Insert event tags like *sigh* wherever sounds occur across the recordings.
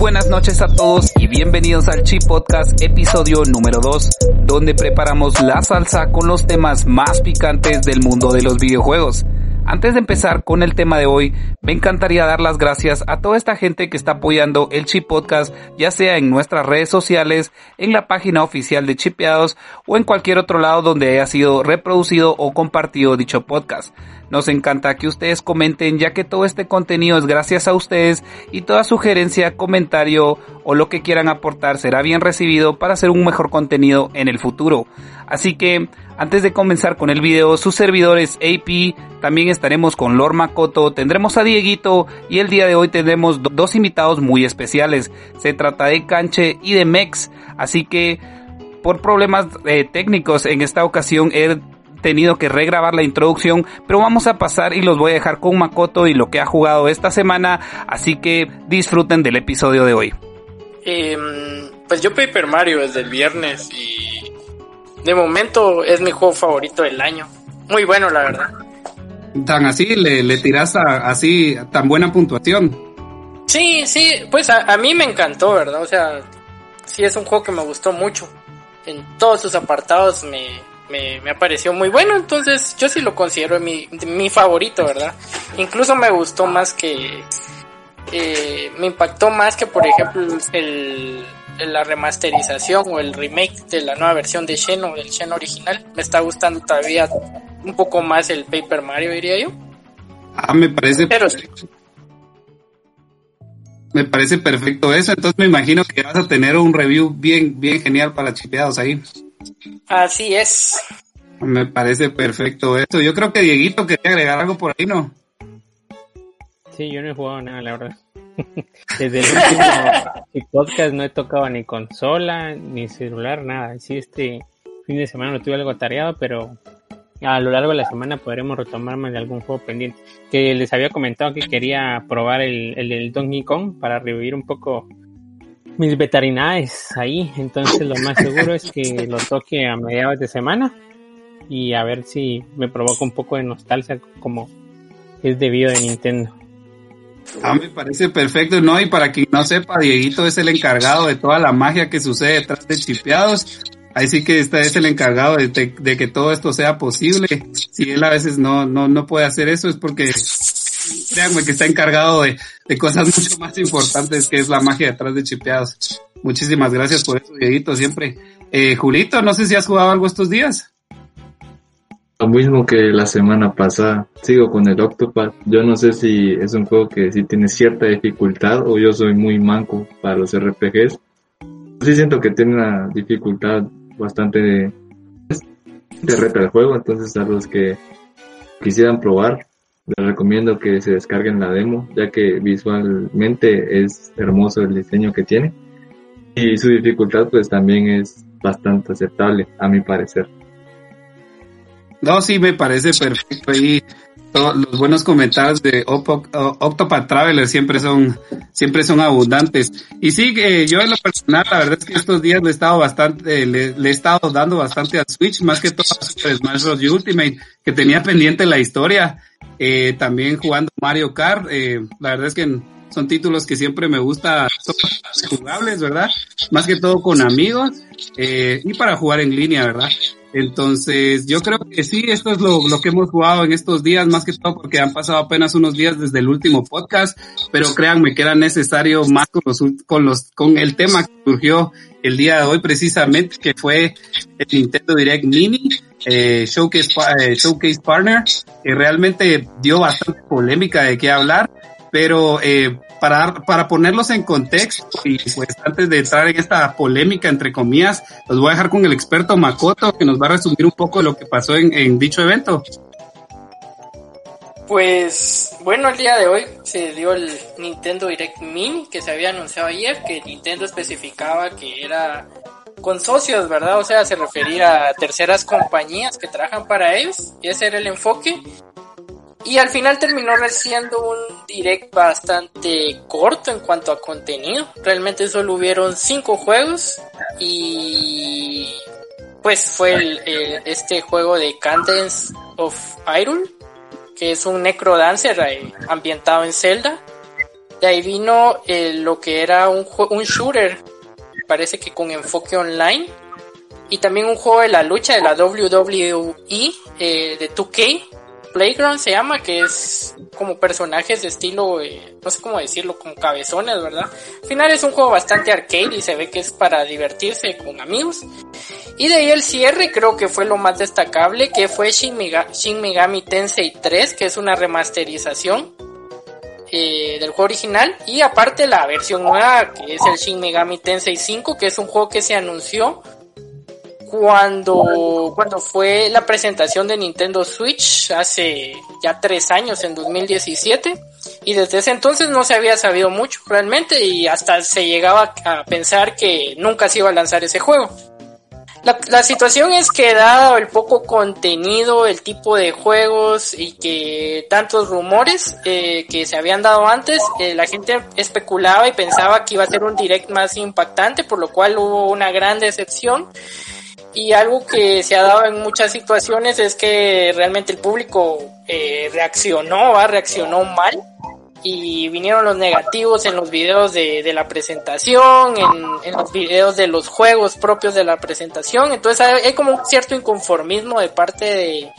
buenas noches a todos y bienvenidos al Chip Podcast episodio número 2, donde preparamos la salsa con los temas más picantes del mundo de los videojuegos. Antes de empezar con el tema de hoy, me encantaría dar las gracias a toda esta gente que está apoyando el Chip Podcast, ya sea en nuestras redes sociales, en la página oficial de Chipeados o en cualquier otro lado donde haya sido reproducido o compartido dicho podcast. Nos encanta que ustedes comenten ya que todo este contenido es gracias a ustedes y toda sugerencia, comentario o lo que quieran aportar será bien recibido para hacer un mejor contenido en el futuro. Así que antes de comenzar con el video, sus servidores AP, también estaremos con Lord Makoto, tendremos a Dieguito y el día de hoy tendremos dos invitados muy especiales. Se trata de Canche y de Mex, así que por problemas eh, técnicos en esta ocasión he tenido que regrabar la introducción, pero vamos a pasar y los voy a dejar con Makoto y lo que ha jugado esta semana, así que disfruten del episodio de hoy. Em, pues yo Paper Mario desde el viernes y de momento es mi juego favorito del año. Muy bueno, la verdad. Tan así, le, le tiras así tan buena puntuación. Sí, sí, pues a, a mí me encantó, ¿verdad? O sea, sí es un juego que me gustó mucho. En todos sus apartados me, me, me pareció muy bueno, entonces yo sí lo considero mi, mi favorito, ¿verdad? Incluso me gustó más que... Eh, me impactó más que, por ejemplo, el, la remasterización o el remake de la nueva versión de Xeno, del Xeno original. Me está gustando todavía un poco más el Paper Mario, diría yo. Ah, me parece Pero, perfecto. Me parece perfecto eso, entonces me imagino que vas a tener un review bien, bien genial para chipeados ahí. Así es. Me parece perfecto esto. Yo creo que Dieguito quería agregar algo por ahí, ¿no? Sí, yo no he jugado nada, la verdad. *laughs* Desde el último *laughs* podcast no he tocado ni consola, ni celular, nada. Sí, este fin de semana lo tuve algo tareado, pero a lo largo de la semana podremos retomar más de algún juego pendiente. Que les había comentado que quería probar el, el, el Donkey Kong para revivir un poco mis veterinarios ahí, entonces lo más seguro es que lo toque a mediados de semana y a ver si me provoca un poco de nostalgia como es debido de Nintendo. Ah, me parece perfecto, ¿no? Y para quien no sepa, Dieguito es el encargado de toda la magia que sucede detrás de chipeados. Ahí sí que está, es el encargado de, de, de, que todo esto sea posible. Si él a veces no, no, no puede hacer eso es porque créanme que está encargado de, de, cosas mucho más importantes que es la magia detrás de chipeados. Muchísimas gracias por eso, Dieguito, siempre. Eh, Julito, no sé si has jugado algo estos días. Lo mismo que la semana pasada. Sigo con el Octopath. Yo no sé si es un juego que sí tiene cierta dificultad o yo soy muy manco para los RPGs. Sí siento que tiene una dificultad bastante de, de reta el juego, entonces a los que quisieran probar, les recomiendo que se descarguen la demo, ya que visualmente es hermoso el diseño que tiene y su dificultad pues también es bastante aceptable a mi parecer. No, sí, me parece perfecto y todos los buenos comentarios de Octopath Traveler siempre son, siempre son abundantes. Y sí, eh, yo en lo personal, la verdad es que estos días le he estado bastante, le, le he estado dando bastante a Switch, más que todo a Super Smash Bros. Ultimate, que tenía pendiente la historia. Eh, también jugando Mario Kart, eh, la verdad es que son títulos que siempre me gusta, son jugables, ¿verdad? Más que todo con amigos, eh, y para jugar en línea, ¿verdad? Entonces, yo creo que sí, esto es lo, lo, que hemos jugado en estos días, más que todo porque han pasado apenas unos días desde el último podcast, pero créanme que era necesario más con los, con los, con el tema que surgió el día de hoy precisamente, que fue el Nintendo Direct Mini, eh, Showcase, eh, Showcase Partner, que realmente dio bastante polémica de qué hablar, pero eh, para, para ponerlos en contexto y pues antes de entrar en esta polémica entre comillas, los voy a dejar con el experto Makoto que nos va a resumir un poco lo que pasó en dicho evento. Pues bueno, el día de hoy se dio el Nintendo Direct Mini que se había anunciado ayer, que Nintendo especificaba que era con socios, ¿verdad? O sea, se refería a terceras compañías que trabajan para ellos, y ese era el enfoque. Y al final terminó siendo un direct bastante corto en cuanto a contenido. Realmente solo hubieron cinco juegos y pues fue el, este juego de Cadence of Iron, que es un necrodancer ambientado en Zelda. De ahí vino eh, lo que era un, un shooter, parece que con enfoque online. Y también un juego de la lucha de la WWE eh, de 2K, Playground se llama, que es como personajes de estilo, eh, no sé cómo decirlo, como cabezones, ¿verdad? Al final es un juego bastante arcade y se ve que es para divertirse con amigos. Y de ahí el cierre creo que fue lo más destacable, que fue Shin, Megami Tensei 3, que es una remasterización eh, del juego original. Y aparte la versión nueva, que es el Shin Megami Tensei 5, que es un juego que se anunció cuando, cuando fue la presentación de Nintendo Switch hace ya tres años, en 2017, y desde ese entonces no se había sabido mucho realmente y hasta se llegaba a pensar que nunca se iba a lanzar ese juego. La, situación es que dado el poco contenido, el tipo de juegos y que tantos rumores eh, que se habían dado antes, eh, la gente especulaba y pensaba que iba a ser un direct más impactante, por lo cual hubo una gran decepción. Y algo que se ha dado en muchas situaciones es que realmente el público eh, reaccionó, reaccionó mal y vinieron los negativos en los videos de, de la presentación, en, en, los videos de los juegos propios de la presentación. Entonces hay, como un cierto inconformismo de parte de,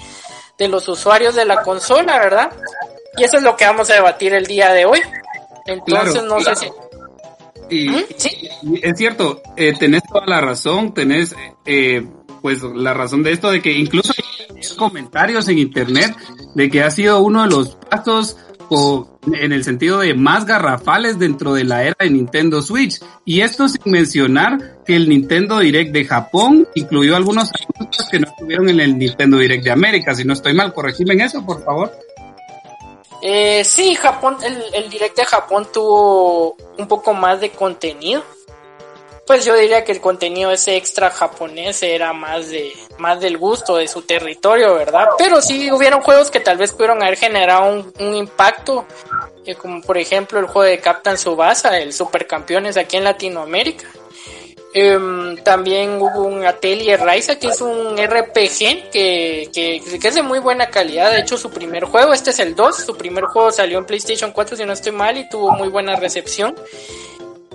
de los usuarios de la consola, ¿verdad? Y eso es lo que vamos a debatir el día de hoy. Entonces no sé si y, es cierto, eh, tenés toda la razón, tenés eh, pues la razón de esto de que incluso hay comentarios en internet de que ha sido uno de los pasos o, en el sentido de más garrafales dentro de la era de Nintendo Switch. Y esto sin mencionar que el Nintendo Direct de Japón incluyó algunos anuncios que no estuvieron en el Nintendo Direct de América. Si no estoy mal, corregime en eso, por favor. Eh, sí, Japón, el, el direct de Japón tuvo un poco más de contenido. Pues yo diría que el contenido ese extra japonés era más de más del gusto de su territorio, ¿verdad? Pero sí hubieron juegos que tal vez pudieron haber generado un, un impacto, eh, como por ejemplo el juego de Captain Subasa, el Supercampeones aquí en Latinoamérica. Eh, también hubo un Atelier Raisa, que es un RPG que, que, que, es de muy buena calidad. De hecho, su primer juego, este es el 2, su primer juego salió en PlayStation 4, si no estoy mal, y tuvo muy buena recepción.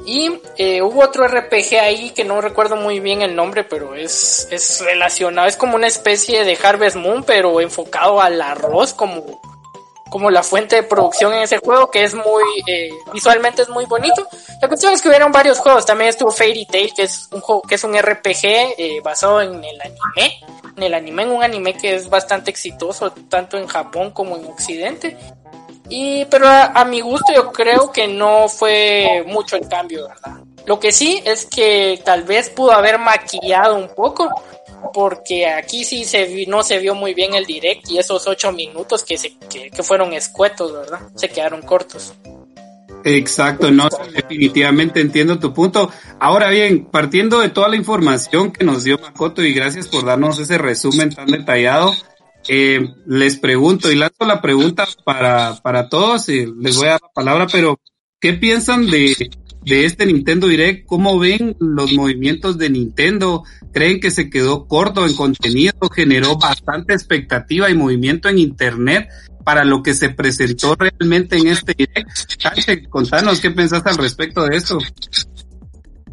Y eh, hubo otro RPG ahí que no recuerdo muy bien el nombre, pero es, es relacionado, es como una especie de Harvest Moon, pero enfocado al arroz, como como la fuente de producción en ese juego que es muy eh, visualmente es muy bonito. La cuestión es que hubieron varios juegos también estuvo Fairy Tail que es un juego que es un RPG eh, basado en el anime en el anime en un anime que es bastante exitoso tanto en Japón como en Occidente y pero a, mi gusto yo creo que no fue mucho el cambio verdad lo que sí es que tal vez pudo haber maquillado un poco porque aquí sí se no se vio muy bien el direct y esos ocho minutos que, se, que, fueron escuetos, ¿verdad? Se quedaron cortos. Exacto, no, definitivamente entiendo tu punto. Ahora bien, partiendo de toda la información que nos dio Makoto y gracias por darnos ese resumen tan detallado, eh, les pregunto y lanzo la pregunta para, para todos y les voy a dar la palabra, pero ¿qué piensan de, de este Nintendo Direct, ¿cómo ven los movimientos de Nintendo? ¿Creen que se quedó corto en contenido? ¿Generó bastante expectativa y movimiento en Internet para lo que se presentó realmente en este Direct? Sánchez, contanos qué pensaste al respecto de esto.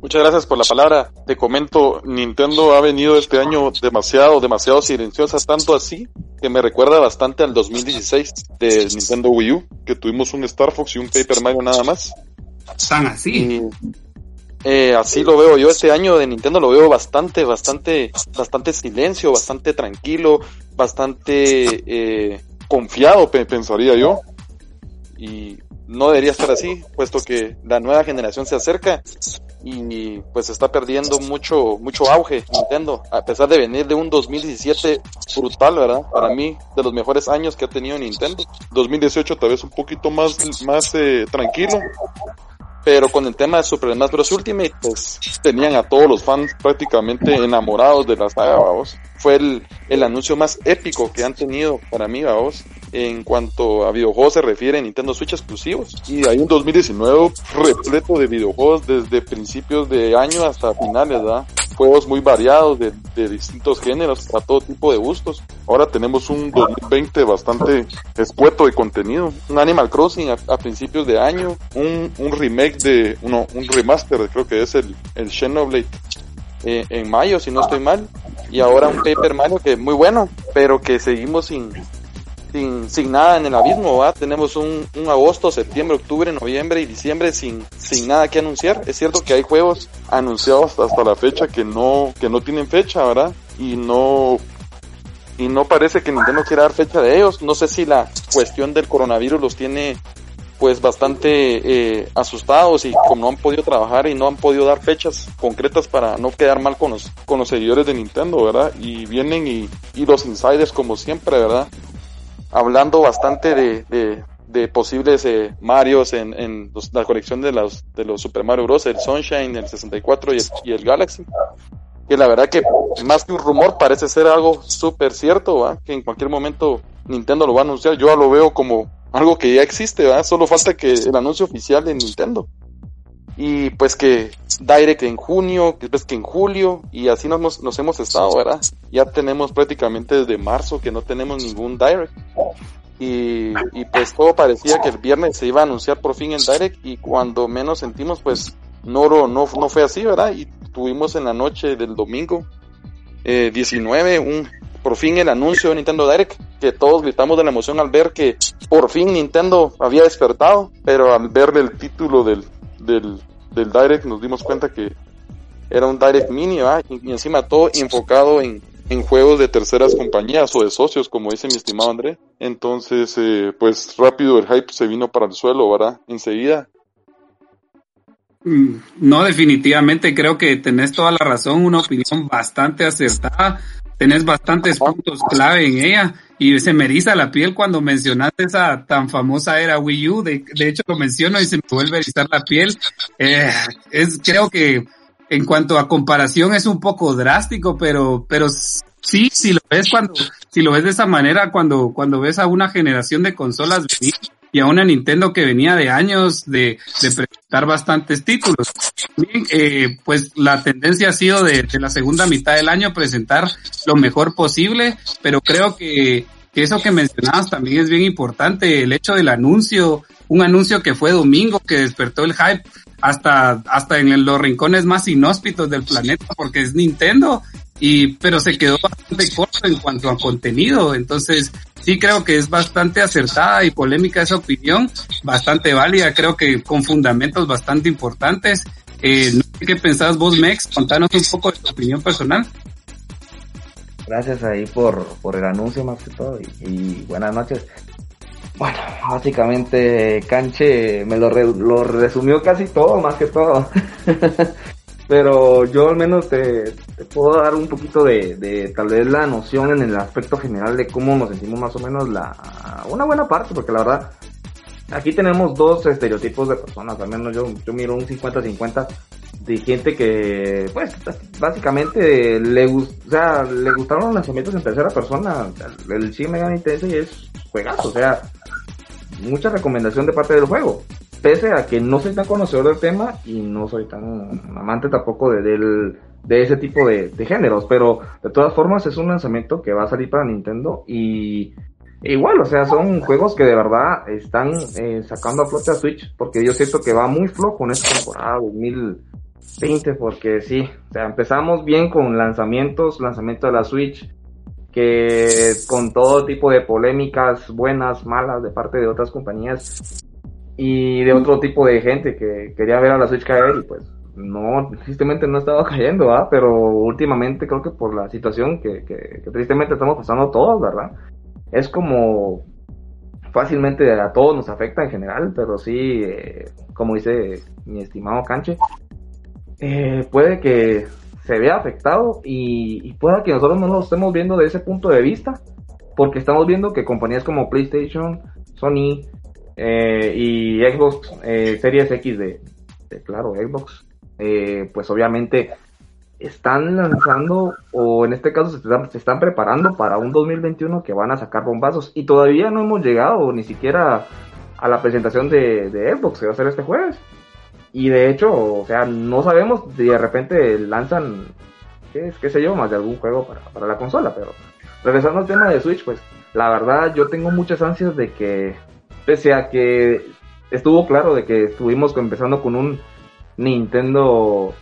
Muchas gracias por la palabra. Te comento, Nintendo ha venido este año demasiado, demasiado silenciosa, tanto así que me recuerda bastante al 2016 de Nintendo Wii U, que tuvimos un Star Fox y un Paper Mario nada más están así. eh, así lo veo yo este año de Nintendo lo veo bastante, bastante, bastante silencio, bastante tranquilo, bastante eh, confiado, pensaría yo. Y no debería estar así, puesto que la nueva generación se acerca y pues está perdiendo mucho, mucho auge Nintendo, a pesar de venir de un 2017 brutal, ¿verdad? Para mí, de los mejores años que ha tenido Nintendo. 2018 tal vez un poquito más, más eh, tranquilo, pero con el tema de Super Smash Bros. Ultimate, pues tenían a todos los fans prácticamente enamorados de la saga, vamos. Fue el, el anuncio más épico que han tenido para mí, vamos. En cuanto a videojuegos se refiere Nintendo Switch exclusivos. Y hay un 2019 repleto de videojuegos desde principios de año hasta finales, ¿verdad? Juegos muy variados de, distintos géneros, para todo tipo de gustos. Ahora tenemos un 2020 bastante espueto de contenido. Un Animal Crossing a, principios de año, un, un remake de, uno, un remaster, creo que es el, el Xenoblade eh, en mayo, si no estoy mal. Y ahora un Paper Mario que es muy bueno, pero que seguimos sin, sin, sin nada en el abismo, ¿va? Tenemos un, un, agosto, septiembre, octubre, noviembre y diciembre sin, sin nada que anunciar. Es cierto que hay juegos anunciados hasta, la fecha que no, que no tienen fecha, ¿verdad? Y no, y no parece que Nintendo quiera dar fecha de ellos. No sé si la cuestión del coronavirus los tiene pues bastante eh, asustados y como no han podido trabajar y no han podido dar fechas concretas para no quedar mal con los, con los seguidores de Nintendo, ¿verdad? Y vienen y, y los insiders como siempre, ¿verdad? Hablando bastante de, de, posibles eh, Marios en, en la colección de los, de los Super Mario Bros, el Sunshine, el 64 y el, y el Galaxy. Que la verdad que más que un rumor parece ser algo súper cierto, ¿verdad? Que en cualquier momento Nintendo lo va a anunciar. Yo lo veo como algo que ya existe, ¿verdad? Solo falta que el anuncio oficial de Nintendo. Y pues que Direct en junio, después que en julio, y así nos, nos hemos estado, ¿verdad? Ya tenemos prácticamente desde marzo que no tenemos ningún Direct. Y, y pues todo parecía que el viernes se iba a anunciar por fin el Direct y cuando menos sentimos pues no, no, no fue así, ¿verdad? Y tuvimos en la noche del domingo eh, 19 un por fin el anuncio de Nintendo Direct, que todos gritamos de la emoción al ver que por fin Nintendo había despertado, pero al ver el título del, del, del Direct nos dimos cuenta que era un Direct Mini, y, encima todo enfocado en, en juegos de terceras compañías o de socios, como dice mi estimado André. Entonces, eh, pues rápido el hype se vino para el suelo, ¿verdad? Enseguida. Mm, no, definitivamente creo que tenés toda la razón, una opinión bastante acertada tenés bastantes puntos clave en ella y se me eriza la piel cuando mencionaste esa tan famosa era Wii U. De, hecho lo menciono y se me vuelve a erizar la piel. Eh, es, creo que en cuanto a comparación es un poco drástico, pero, pero sí, si lo ves cuando, si lo ves de esa manera, cuando, cuando ves a una generación de consolas y a Nintendo que venía de años de, presentar bastantes títulos. Eh, pues la tendencia ha sido de, de, la segunda mitad del año presentar lo mejor posible, pero creo que, que eso que mencionabas también es bien importante, el hecho del anuncio, un anuncio que fue domingo, que despertó el hype hasta, hasta en los rincones más inhóspitos del planeta, porque es Nintendo y pero se quedó bastante corto en cuanto a contenido, entonces sí creo que es bastante acertada y polémica esa opinión, bastante válida, creo que con fundamentos bastante importantes. Eh, sé qué pensás vos, Mex, contanos un poco de tu opinión personal. Gracias ahí por, por el anuncio más que todo y, buenas noches. Bueno, básicamente Canche me lo, lo resumió casi todo, más que todo. *laughs* pero yo al menos te, puedo dar un poquito de, tal vez la noción en el aspecto general de cómo nos sentimos más o menos la una buena parte, porque la verdad aquí tenemos dos estereotipos de personas, al menos yo, yo miro un 50-50 de gente que pues básicamente le, o sea, le gustaron los lanzamientos en tercera persona, el Shin Megami Tensei es juegazo, o sea, mucha recomendación de parte del juego. Pese a que no soy tan conocedor del tema y no soy tan amante tampoco de, de ese tipo de, géneros, pero de todas formas es un lanzamiento que va a salir para Nintendo y igual, o sea, son juegos que de verdad están eh, sacando a flote a Switch, porque yo siento que va muy flojo en esta temporada 2020, porque sí, o sea, empezamos bien con lanzamientos, lanzamiento de la Switch, que con todo tipo de polémicas buenas, malas de parte de otras compañías y de otro tipo de gente que quería ver a la Switch caer y pues no, tristemente no estaba *laughs* cayendo, ¿verdad? Pero últimamente creo que por la situación que, que, tristemente estamos pasando todos, ¿verdad? Es como fácilmente a todos nos afecta en general, pero sí, eh, como dice mi estimado Canche, eh, puede que se vea afectado y, y pueda que nosotros no lo estemos viendo de ese punto de vista, porque estamos viendo que compañías como PlayStation, Sony, eh, y Xbox eh, Series X de, claro, Xbox, eh, pues obviamente están lanzando, o en este caso se están, se están preparando para un 2021 que van a sacar bombazos. Y todavía no hemos llegado ni siquiera a la presentación de, de Xbox que va a ser este jueves. Y de hecho, o sea, no sabemos si de repente lanzan, qué, qué sé yo, más de algún juego para, para la consola. Pero regresando al tema de Switch, pues la verdad yo tengo muchas ansias de que, pese a que estuvo claro de que estuvimos empezando con un Nintendo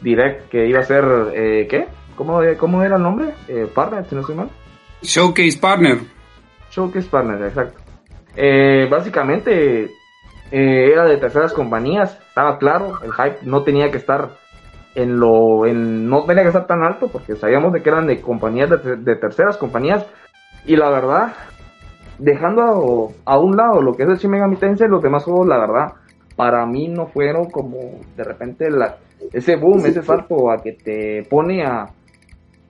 Direct que iba a ser, eh, ¿qué? ¿Cómo, ¿Cómo era el nombre? Eh, partner, si no estoy mal. Showcase Partner. Showcase Partner, exacto. Eh, básicamente eh, era de terceras compañías, estaba claro, el hype no tenía que estar en lo, en, no tenía que estar tan alto porque sabíamos de que eran de compañías, de, de terceras compañías y la verdad, dejando a, a, un lado lo que es el Shin Megami Tensei, los demás juegos, la verdad, para mí no fueron como de repente la, ese boom, ese salto a que te pone a,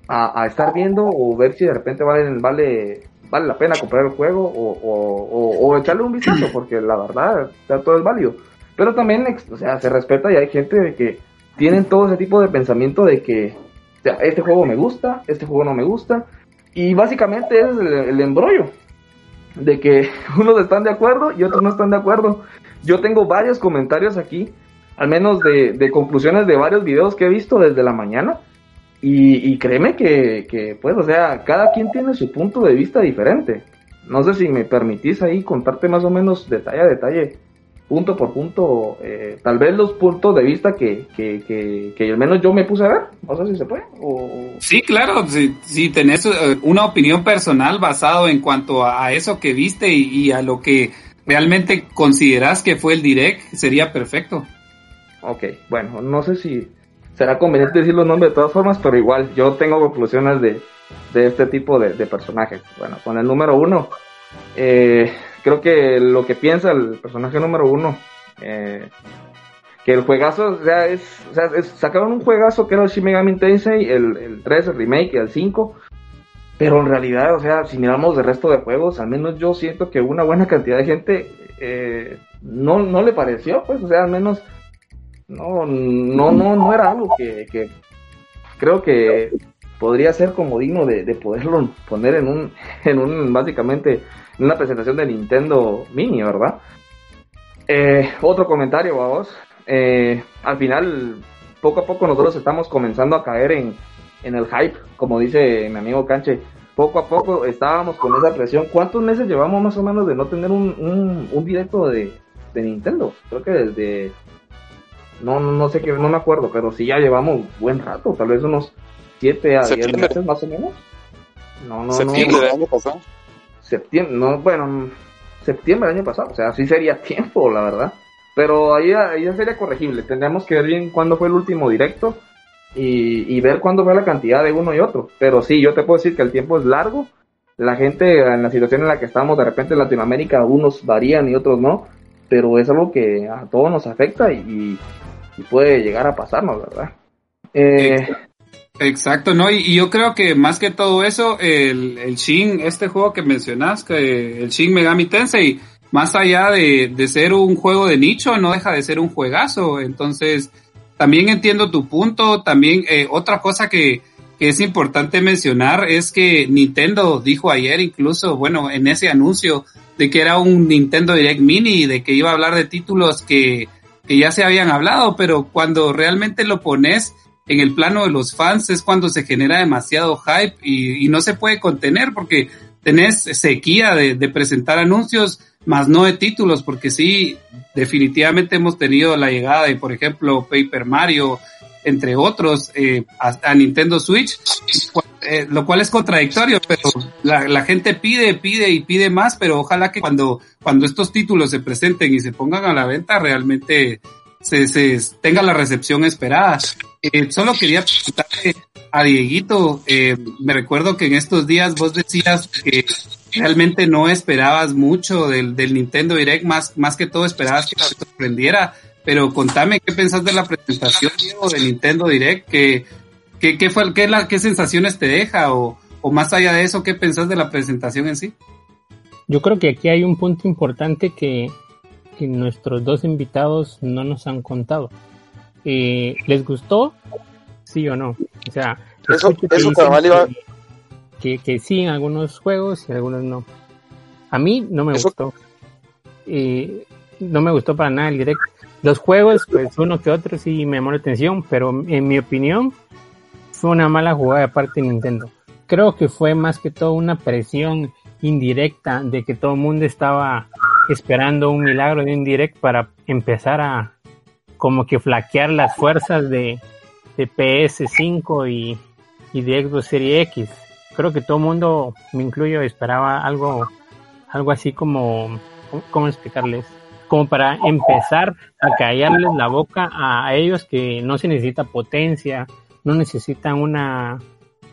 a, a, estar viendo o ver si de repente vale, vale, vale la pena comprar el juego o, o, o echarle un vistazo, *clears throat* porque la verdad, o sea, todo es válido. Pero también, o sea, se respeta y hay gente que tienen todo ese tipo de pensamiento de que o sea, este juego me gusta, este juego no me gusta, y básicamente es el, el embrollo de que *laughs* unos están de acuerdo y otros no están de acuerdo. Yo tengo varios comentarios aquí, al menos de, de conclusiones de varios videos que he visto desde la mañana. Y, y créeme que, que, pues, o sea, cada quien tiene su punto de vista diferente. No sé si me permitís ahí contarte más o menos detalle a detalle, punto por punto, eh, tal vez los puntos de vista que, que, que, que, al menos yo me puse a ver. No sé si se puede. O... Sí, claro, si, si tenés eh, una opinión personal basado en cuanto a, eso que viste y, y a lo que realmente consideras que fue el direct, sería perfecto. Ok, bueno, no sé si será conveniente decir los nombres de todas formas, pero igual yo tengo conclusiones de, de este tipo de, personajes. Bueno, con el número uno, eh, creo que lo que piensa el personaje número uno, eh, que el juegazo, o sea, es, o sea, es, sacaron un juegazo que era el Shin Megami Tensei, el, el 3, el remake, el 5, pero en realidad, o sea, si miramos el resto de juegos, al menos yo siento que una buena cantidad de gente eh, no, no le pareció, pues, o sea, al menos no, no, no, no era algo que, creo que podría ser como digno de, de, poderlo poner en un, *laughs* en un, básicamente, en una presentación de Nintendo Mini, ¿verdad? Eh, otro comentario, vamos. Eh, al final, poco a poco nosotros estamos comenzando a caer en, en el hype, como dice mi amigo Canche. Poco a poco estábamos con esa presión. ¿Cuántos meses llevamos más o menos de no tener un, un, un directo de, de Nintendo? Creo que desde no, no, no sé qué, no me acuerdo, pero sí ya llevamos buen rato, tal vez unos 7 a 10 meses más o menos. No, no, septiembre no, del año pasado. Septiembre, no, bueno, septiembre del año pasado, o sea, sí sería *laughs* tiempo, la verdad. Pero ahí, ahí ya sería corregible, tendríamos que ver bien cuándo fue el último directo y, y ver cuándo fue la cantidad de uno y otro. Pero sí, yo te puedo decir que el tiempo es largo, la gente en la situación en la que estamos, de repente en Latinoamérica, unos varían y otros no, pero es algo que a todos nos afecta y, puede llegar a pasarnos, ¿verdad? Eh, Exacto, ¿no? Y, y, yo creo que más que todo eso, el, el Shin, este juego que mencionas, que el Shin Megami Tensei, más allá de, de ser un juego de nicho, no deja de ser un juegazo. Entonces, también entiendo tu punto. También, eh, otra cosa que, que es importante mencionar es que Nintendo dijo ayer incluso, bueno, en ese anuncio de que era un Nintendo Direct Mini, de que iba a hablar de títulos que, que ya se habían hablado, pero cuando realmente lo pones en el plano de los fans es cuando se genera demasiado hype y, y no se puede contener porque tenés sequía de, de, presentar anuncios, más no de títulos, porque sí, definitivamente hemos tenido la llegada de, por ejemplo, Paper Mario, entre otros, eh, a, a, Nintendo Switch, eh, lo cual es contradictorio, pero la, gente pide, pide y pide más, pero ojalá que cuando, cuando estos títulos se presenten y se pongan a la venta, realmente se, se tenga la recepción esperada. Eh, solo quería preguntarle a Dieguito, eh, me recuerdo que en estos días vos decías que realmente no esperabas mucho del, del Nintendo Direct, más, más que todo esperabas que te sorprendiera pero contame qué pensás de la presentación Diego, de Nintendo Direct, qué, qué, qué fue, qué, la, qué sensaciones te deja o, o más allá de eso, qué pensás de la presentación en sí. Yo creo que aquí hay un punto importante que, que nuestros dos invitados no nos han contado. Eh, ¿Les gustó? Sí o no. O sea, Eso- que eso, iba- que, que sí en algunos juegos y en algunos no. A mí no me Eso- gustó. Y no me gustó para nada el direct. Los juegos, pues uno que otro sí me llamó la atención, pero en mi opinión fue una mala jugada de parte de Nintendo. Creo que fue más que todo una presión indirecta de que todo el mundo estaba esperando un milagro de un direct para empezar a como que flaquear las fuerzas de, de PS5 y, y de Xbox Series X. Creo que todo el mundo, me incluyo, esperaba algo, algo así como, ¿cómo- ¿cómo explicarles? Como para empezar a callarles la boca a ellos que no se necesita potencia, no necesitan una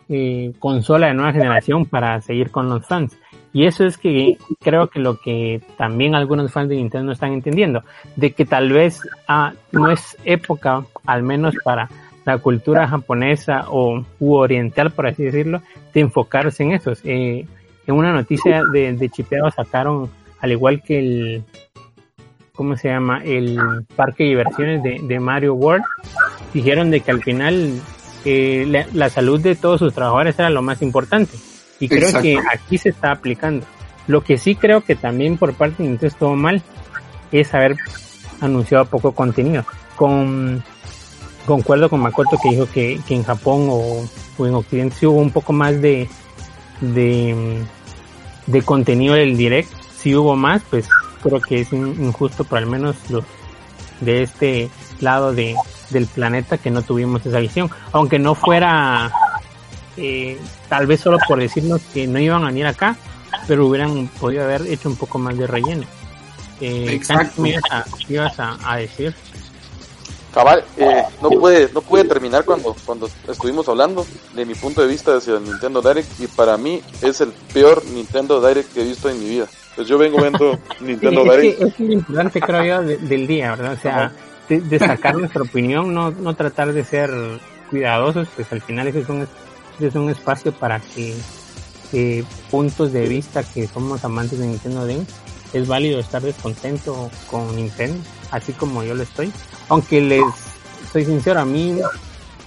eh, consola de nueva generación para seguir con los fans. Y eso es que creo que lo que también algunos fans de Nintendo están entendiendo, de que tal vez ah, no es época, al menos para la cultura japonesa o u oriental, por así decirlo, de enfocarse en eso. Eh, en una noticia de, de Chipeado sacaron, al igual que el, ¿cómo se llama? El parque de diversiones de, de Mario World, dijeron de que al final eh, la, la salud de todos sus trabajadores era lo más importante. Y creo Exacto. que aquí se está aplicando. Lo que sí creo que también por parte de Nintendo estuvo mal es haber anunciado poco contenido. Con, concuerdo con Makoto que dijo que, que en Japón o, o en Occidente sí hubo un poco más de, de, de contenido del direct. Si hubo más, pues creo que es in- injusto por al menos los de este lado de, del planeta que no tuvimos esa visión. Aunque no fuera eh, tal vez solo por decirnos que no iban a venir acá, pero hubieran podido haber hecho un poco más de relleno. Eh, Exacto. ¿me ibas a, me ibas a, a decir? Cabal, eh, no pude, no pude terminar cuando, cuando estuvimos hablando de mi punto de vista hacia el Nintendo Direct y para mí es el peor Nintendo Direct que he visto en mi vida. Pues yo vengo viendo *laughs* Nintendo es, que, Direct. es lo importante, creo yo, de- del día, ¿verdad? O sea, de- destacar nuestra opinión, no, no tratar de ser cuidadosos, pues al final ese es un, ese es un espacio para que eh, puntos de vista que somos amantes de Nintendo den, es válido estar descontento con Nintendo, así como yo lo estoy. Aunque les soy sincero, a mí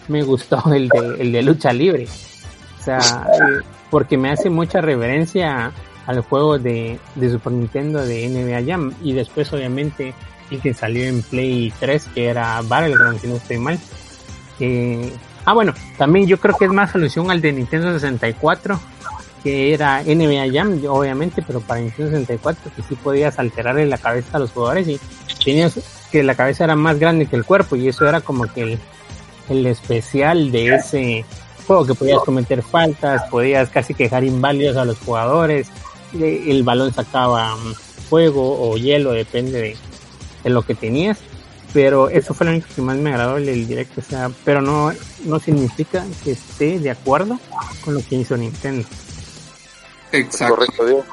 me gustó el de, el de lucha libre. O sea, eh, porque me hace mucha reverencia al juego de, de Super Nintendo de NBA Jam y después obviamente el que salió en Play 3 que era Battleground si no estoy mal. Eh, ah bueno, también yo creo que es más alusión al de Nintendo 64 que era NBA Jam obviamente pero para Nintendo 64 que sí podías alterarle la cabeza a los jugadores y tenías que la cabeza era más grande que el cuerpo y eso era como que el, el especial de ese juego que podías cometer faltas, podías casi que dejar inválidos a los jugadores, el balón sacaba mm, fuego o hielo, depende de, de lo que tenías, pero eso fue lo único que más me agradó del directo, o sea, pero no, no significa que esté de acuerdo con lo que hizo Nintendo. Exacto. Correcto, Diego.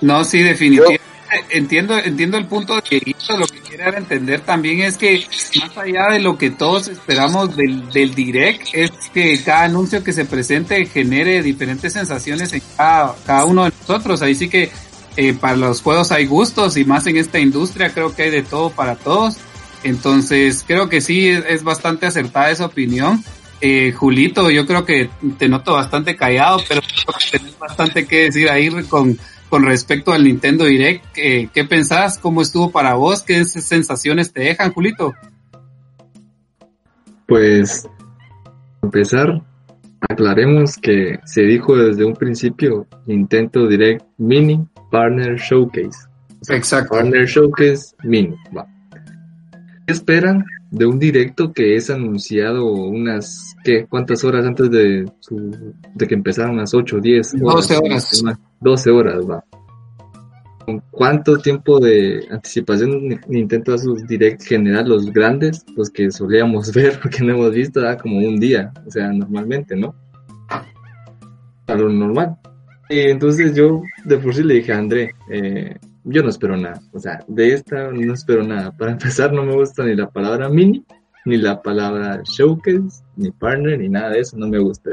No, sí, definitivamente. Entiendo, entiendo el punto de hizo, lo que quiere entender también es que más allá de lo que todos esperamos del, del direct, es que cada anuncio que se presente genere diferentes sensaciones en cada, cada uno de nosotros. Ahí sí que eh, para los juegos hay gustos y más en esta industria creo que hay de todo para todos. Entonces creo que sí es, es bastante acertada esa opinión. Eh, Julito, yo creo que te noto bastante callado, pero tenés bastante que decir ahí con, con respecto al Nintendo Direct. Eh, ¿Qué pensás? ¿Cómo estuvo para vos? ¿Qué sensaciones te dejan, Julito? Pues, empezar, aclaremos que se dijo desde un principio Nintendo Direct Mini Partner Showcase. O sea, Exacto. Partner Showcase Mini. Va. ¿Qué esperan de un directo que es anunciado unas, ¿qué? ¿Cuántas horas antes de, su, de que empezaran? Unas 8, 10 horas. 12 horas. 12 horas, va. ¿Con cuánto tiempo de anticipación Ni- Nintendo a sus direct general, los grandes, los que solíamos *laughs* ver, porque no hemos visto, da como un día, o sea, normalmente, ¿no? A lo normal. Y entonces yo de por sí le dije a André, eh, yo no espero nada, o sea, de esta no espero nada. *laughs* Para empezar, no me gusta ni la palabra mini, ni la palabra showcase, ni partner, ni nada de eso, no me gusta.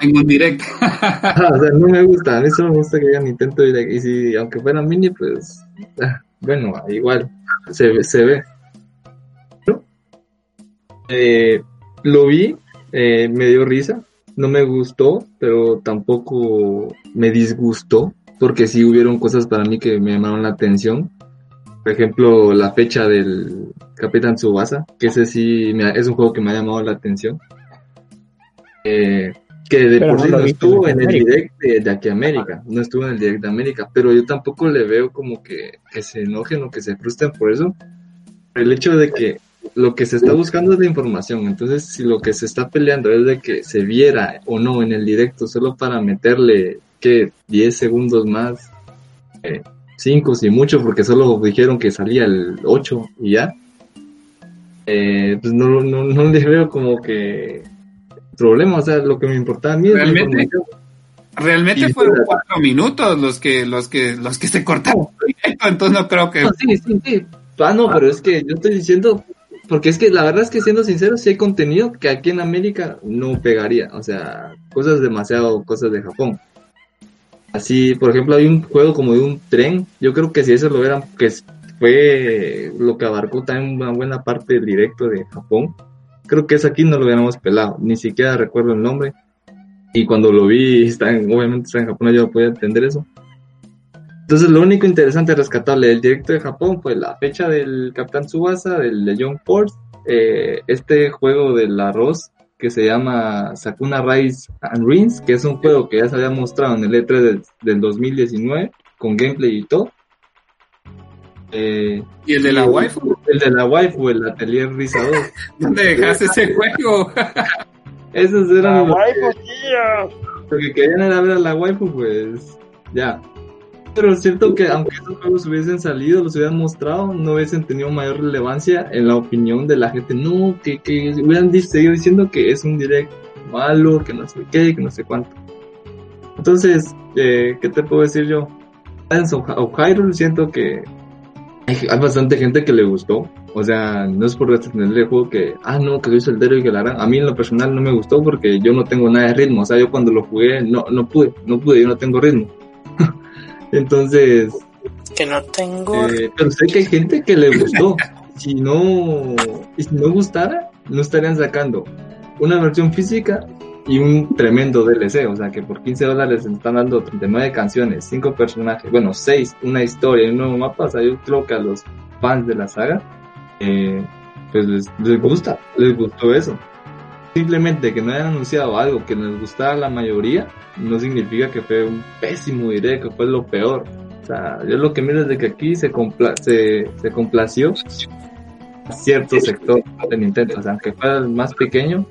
En un direct. *laughs* Ah, o sea, no me gusta, a mí solo me gusta que haya Nintendo Direct. Y si, aunque fuera mini, pues, ah, bueno, igual, se, ve- se ve. ¿No? Eh, lo vi, eh, me dio risa, no me gustó, pero tampoco me disgustó, porque sí hubieron cosas para mí que me llamaron la atención. Por ejemplo, la fecha del Capitán Subasa, que ese sí me ha- es un juego que me ha llamado la atención. Eh, que de Pero por no sí no estuvo en en el direct de, de aquí a América, no estuvo en el direct de América, pero yo tampoco le veo como que, que se enojen o que se frustren por eso. El hecho de que lo que se está buscando es la información, entonces si lo que se está peleando es de que se viera o no en el directo solo para meterle que 10 segundos más, 5 si mucho, porque solo dijeron que salía el 8 y ya, eh, pues no, no, no le veo como que problema, o sea, lo que me importaba a mí es Realmente, información. Realmente fueron cuatro minutos los que, los que, los que se cortaron. Entonces no creo que. No, sí, sí, sí. Ah, no, pero es que yo estoy diciendo, porque es que la verdad es que siendo sincero, sí hay contenido que aquí en América no pegaría, o sea, cosas demasiado, cosas de Japón. Así, por ejemplo, hay un juego como de un tren, yo creo que si eso lo hubieran, que fue lo que abarcó también una buena parte del directo de Japón, creo que es aquí no lo hubiéramos pelado, ni siquiera recuerdo el nombre. Y cuando lo vi, *laughs* está en- obviamente está en Japón, yo no podía entender eso. Entonces, lo único interesante rescatable del directo de Japón fue la fecha del Capitán Tsubasa, del de John Force, eh, este juego del arroz que se llama Sakuna Rise and Rings, que es un juego que ya se había mostrado en el E3 del, del 2019, con gameplay y todo. Eh, Y el de la waifu, El de la waifu, el Atelier Risa 2. *laughs* ¿dónde dejaste ese *laughs* juego? *laughs* Esos eran La los waifu, que, tía. lo que querían era ver a la waifu, pues ya. Pero es cierto que aunque esos juegos hubiesen salido, los hubieran mostrado, no hubiesen tenido mayor relevancia en la opinión de la gente. No, que, que hubieran seguido diciendo que es un direct malo, que no sé qué, que no sé cuánto. Entonces, eh, ¿qué te puedo decir yo? En Hyrule siento que hay bastante gente que le gustó. O sea, no es por retenerle el juego que, ah, no, que soy soltero y que la harán. A mí en lo personal no me gustó porque yo no tengo nada de ritmo. O sea, yo cuando lo jugué no, no pude, no pude, yo no tengo ritmo. Entonces, Que no tengo. eh, pero sé que hay gente que le gustó. *laughs* Si no, y si no gustara, no estarían sacando una versión física y un tremendo DLC. O sea, que por 15 dólares están dando 39 canciones, 5 personajes, bueno, 6, una historia y un nuevo mapa. O sea, yo creo que a los fans de la saga, eh, pues les, les gusta, les gustó eso. Simplemente que no hayan anunciado algo que les gustara a la mayoría, no significa que fue un pésimo direct, que fue lo peor. O sea, yo lo que miro es de que aquí se, compla se, se complació a cierto sector de Nintendo. O sea, aunque fuera el más pequeño,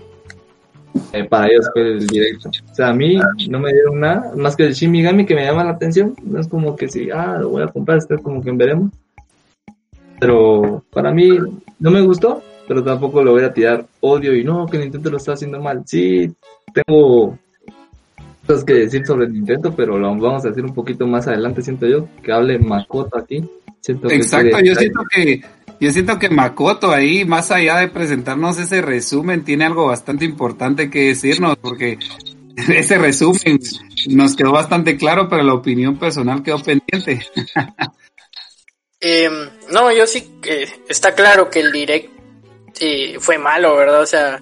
eh, para ellos fue el directo. O sea, a mí no me dieron nada, más que el Shin Megami que me llama la atención. No es como que si, ah, lo voy a comprar, es como que veremos. Pero para mí no me gustó, pero tampoco lo voy a tirar odio y no, que Nintendo lo está haciendo mal. Sí, tengo cosas que decir sobre Nintendo, pero lo vamos a decir un poquito más adelante, siento yo, que hable Makoto aquí. Siento que Exacto, yo siento que yo siento que Makoto ahí, más allá de presentarnos ese resumen, tiene algo bastante importante que decirnos, porque *laughs* ese resumen nos quedó bastante claro, pero la opinión personal quedó pendiente. *laughs* Eh, no, yo sí que está claro que el direct eh, fue malo, ¿verdad? O sea,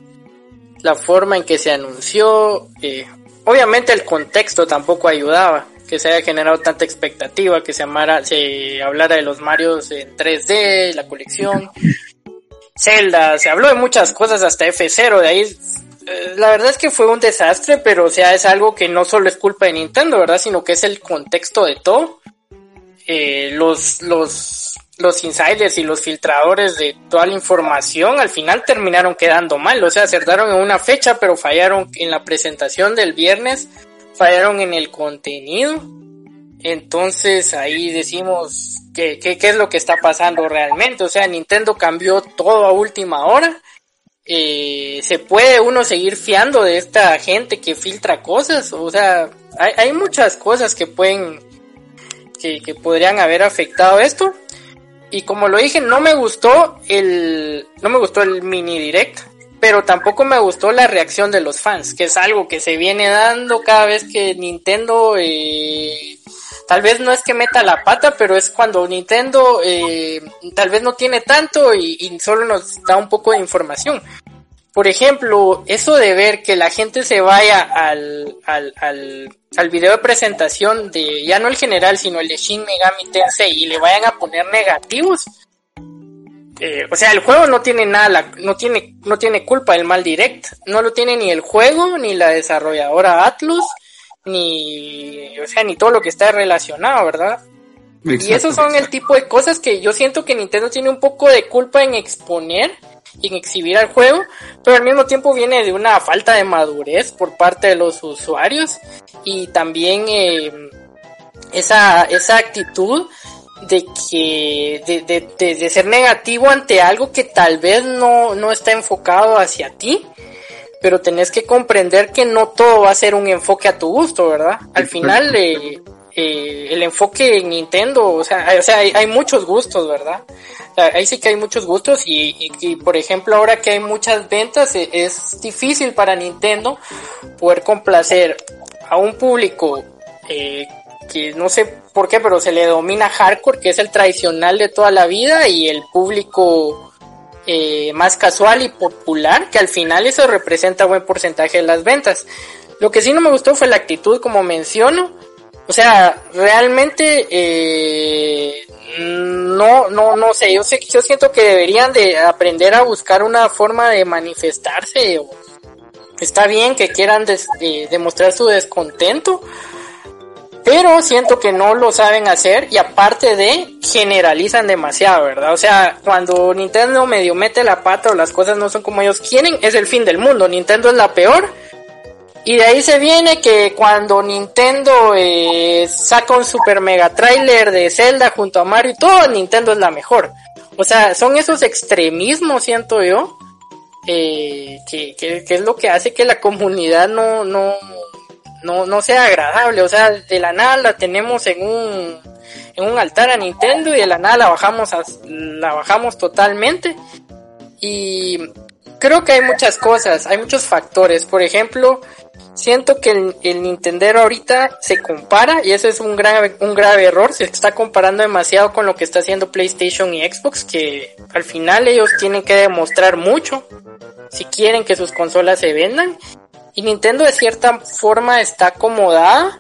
la forma en que se anunció, eh, obviamente el contexto tampoco ayudaba, que se haya generado tanta expectativa, que se, amara, se hablara de los Marios en 3D, la colección, Zelda, se habló de muchas cosas hasta F0, de ahí eh, la verdad es que fue un desastre, pero o sea, es algo que no solo es culpa de Nintendo, ¿verdad? Sino que es el contexto de todo eh, los, los, los insiders y los filtradores de toda la información al final terminaron quedando mal. O sea, acertaron en una fecha, pero fallaron en la presentación del viernes, fallaron en el contenido. Entonces ahí decimos que, que- qué es lo que está pasando realmente. O sea, Nintendo cambió todo a última hora. Eh, se puede uno seguir fiando de esta gente que filtra cosas. O sea, hay, hay muchas cosas que pueden que, que podrían haber afectado esto. Y como lo dije, no me gustó el, no me gustó el mini direct, pero tampoco me gustó la reacción de los fans, que es algo que se viene dando cada vez que Nintendo, eh, tal vez no es que meta la pata, pero es cuando Nintendo eh, tal vez no tiene tanto y, y solo nos da un poco de información. Por ejemplo, eso de ver que la gente se vaya al, al, al, al video de presentación de, ya no el general, sino el de Shin Megami Tensei y le vayan a poner negativos. Eh, o sea, el juego no tiene nada, no tiene, no tiene culpa del mal direct. No lo tiene ni el juego, ni la desarrolladora Atlus, ni, o sea, ni todo lo que está relacionado, ¿verdad? y esos son el tipo de cosas que yo siento que Nintendo tiene un poco de culpa en exponer en exhibir al juego, pero al mismo tiempo viene de una falta de madurez por parte de los usuarios y también eh, esa, esa actitud de que de, de, de, ser negativo ante algo que tal vez no, no está enfocado hacia ti pero tenés que comprender que no todo va a ser un enfoque a tu gusto, ¿verdad? Al final eh, eh, el enfoque en Nintendo, o sea, hay, o sea, hay, muchos gustos, ¿verdad? ahí sí que hay muchos gustos y, y, por ejemplo ahora que hay muchas ventas e, es, difícil para Nintendo poder complacer a un público eh, que no sé por qué, pero se le domina hardcore, que es el tradicional de toda la vida y el público eh, más casual y popular, que al final eso representa buen porcentaje de las ventas. Lo que sí no me gustó fue la actitud, como menciono, o sea, realmente eh, no, no, no sé. Yo sé, yo siento que deberían de aprender a buscar una forma de manifestarse. Está bien que quieran demostrar su descontento, pero siento que no lo saben hacer y aparte de generalizan demasiado, ¿verdad? O sea, cuando Nintendo medio mete la pata o las cosas no son como ellos quieren, es el fin del mundo. Nintendo es la peor y de ahí se viene que cuando Nintendo eh, saca un super mega trailer de Zelda junto a Mario y todo, Nintendo es la mejor. O sea, son esos extremismos, siento yo, eh, que, que, es lo que hace que la comunidad no, no, no, no sea agradable. O sea, de la nada la tenemos en un, en un altar a Nintendo y de la nada la bajamos, a, la bajamos totalmente. Y creo que hay muchas cosas, hay muchos factores. Por ejemplo, siento que el, el, Nintendero ahorita se compara y eso es un grave, un grave error, se está comparando demasiado con lo que está haciendo PlayStation y Xbox, que al final ellos tienen que demostrar mucho si quieren que sus consolas se vendan. Y Nintendo de cierta forma está acomodada,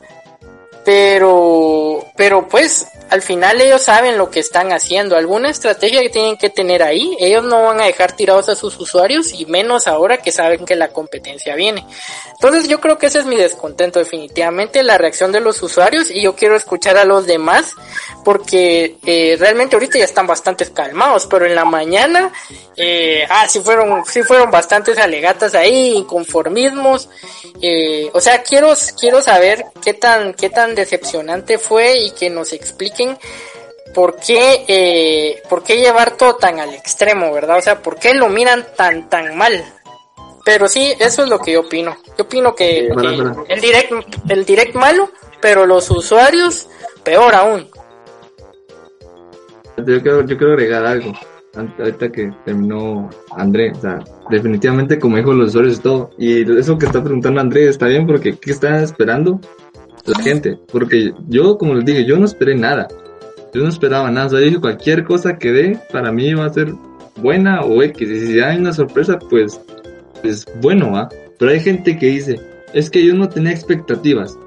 pero, pero pues al final ellos saben lo que están haciendo, alguna estrategia que tienen que tener ahí, ellos no van a dejar tirados a sus usuarios y menos ahora que saben que la competencia viene. Entonces yo creo que ese es mi descontento definitivamente, la reacción de los usuarios y yo quiero escuchar a los demás porque eh, realmente ahorita ya están bastante calmados, pero en la mañana, eh, ah, sí fueron, sí fueron bastantes alegatas ahí, inconformismos, eh, o sea, quiero, quiero saber qué tan, qué tan decepcionante fue y que nos expliquen por qué, eh, por qué llevar todo tan al extremo, ¿verdad? O sea, por qué lo miran tan, tan mal. Pero sí, eso es lo que yo opino. Yo opino que, el direct, el direct malo, pero los usuarios peor aún. Yo quiero, yo quiero agregar algo. Ahorita que terminó André, o sea, definitivamente como dijo los usuarios y todo. Y eso que está preguntando André está bien porque ¿qué están esperando? La gente, porque yo, como les dije, yo no esperé nada. Yo no esperaba nada, o sea, dije cualquier cosa que dé, para mí va a ser buena o X. Y si hay una sorpresa, pues, es bueno, ¿va? Pero hay gente que dice, es que yo no tenía expectativas,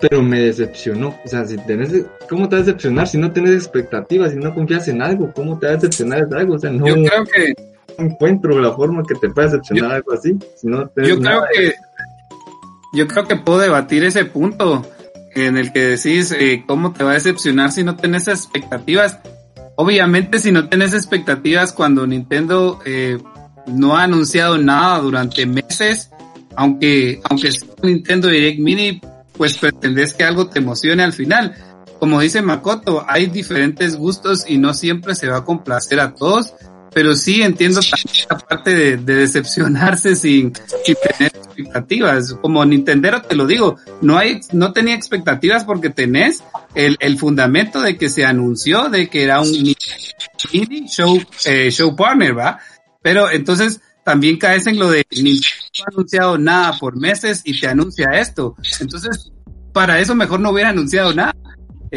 pero me decepcionó. O sea, si tenés, ¿cómo te va a decepcionar si no tienes expectativas, si no confías en algo? ¿Cómo te va a decepcionar de algo? O sea, no, yo creo que... encuentro la forma que te pueda decepcionar algo así. Si no yo creo que... Yo creo que puedo debatir ese punto en el que decís eh, cómo te va a decepcionar si no tenés expectativas. Obviamente si no tenés expectativas cuando Nintendo eh, no ha anunciado nada durante meses, aunque aunque sea Nintendo Direct Mini, pues pretendés que algo te emocione al final. Como dice Makoto, hay diferentes gustos y no siempre se va a complacer a todos pero sí entiendo también la parte de, decepcionarse sin, tener expectativas. Como Nintendero te lo digo, no hay, no tenía expectativas porque tenés el, el fundamento de que se anunció de que era un mini show, eh, show partner, ¿va? Pero entonces también caes en lo de Nintendo no ha anunciado nada por meses y te anuncia esto. Entonces, para eso mejor no hubiera anunciado nada.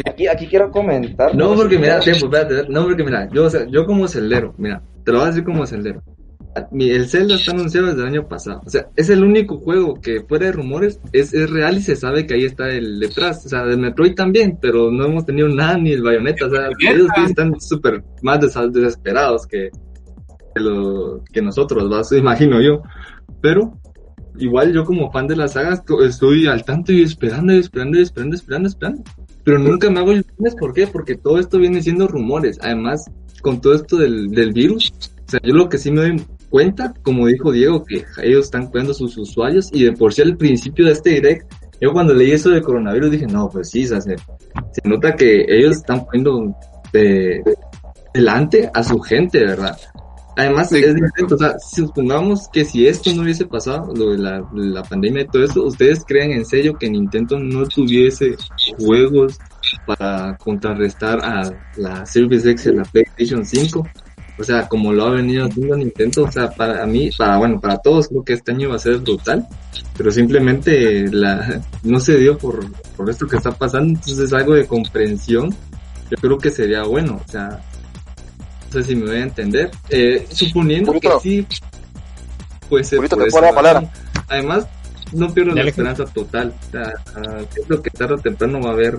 Aquí, aquí quiero comentar. No, porque mira, tiempo, espérate, no, porque mira, yo, yo como celdero, mira, te lo voy a decir como celdero. mi- el Zelda está anunciado desde el año pasado. O sea, es el único juego que fuera de rumores es, es real y se sabe que ahí está el detrás. O sea, del Metroid también, pero no hemos tenido nada ni el Bayonetta. O sea, ellos sí están súper más des- desesperados que, que, lo, que nosotros, ¿va? Eso imagino yo. Pero igual yo como fan de la saga esto- estoy al tanto y esperando y esperando y esperando, esperando, esperando. Pero nunca me hago ilusiones, ¿por qué? Porque todo esto viene siendo rumores. Además, con todo esto del, del virus, o sea, yo lo que sí me doy cuenta, como dijo Diego, que ellos están cuidando sus usuarios y de por sí al principio de este direct, yo cuando leí eso de coronavirus dije, no, pues sí, o sea, se, se nota que ellos están poniendo de, delante a su gente, ¿verdad? Además, Sí. es diferente, o sea, supongamos que si esto no hubiese pasado, lo de la, la pandemia y todo eso, ¿ustedes creen en serio que Nintendo no tuviese juegos para contrarrestar a la Series X y la PlayStation 5? O sea, como lo ha venido haciendo Nintendo, o sea, para mí, para, bueno, para todos creo que este año va a ser brutal, pero simplemente la, no se dio por, por esto que está pasando, entonces algo de comprensión, yo creo que sería bueno, o sea, no sé si me voy a entender, eh, suponiendo que sí, pues esa puedo la palabra. Además, no pierdo la esperanza total, o sea, creo que tarde o temprano va a haber,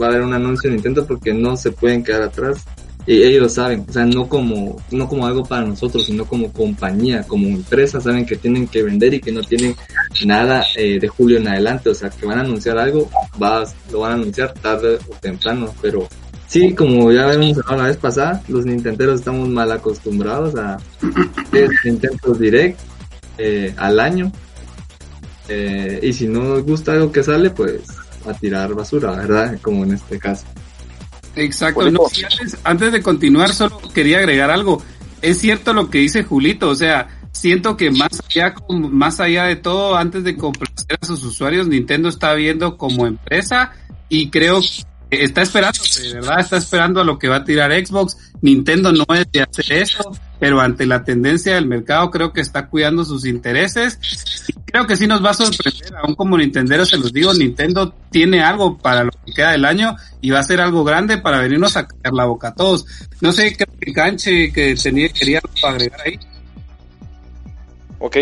va a haber un anuncio de Nintendo porque no se pueden quedar atrás, y ellos lo saben, o sea, no como, no como algo para nosotros, sino como compañía, como empresa, saben que tienen que vender y que no tienen nada eh, de julio en adelante, o sea, que van a anunciar algo, va, lo van a anunciar tarde o temprano, pero sí, como ya habíamos hablado la vez pasada, los nintenderos estamos mal acostumbrados a intentos direct eh, al año, eh, y si no nos gusta algo que sale, pues a tirar basura, ¿verdad? Como en este caso. Exacto. Julito. No, sí, antes, antes de continuar, solo quería agregar algo. Es cierto lo que dice Julito, o sea, siento que más allá, más allá de todo, antes de complacer a sus usuarios, Nintendo está viendo como empresa y creo que está esperando, verdad, está esperando a lo que va a tirar Xbox. Nintendo no es de hacer eso, pero ante la tendencia del mercado creo que está cuidando sus intereses. Y creo que sí nos va a sorprender, aún como Nintendero se los digo, Nintendo tiene algo para lo que queda del año y va a ser algo grande para venirnos a caer la boca a todos. No sé qué canche que tenía, quería agregar ahí. Ok.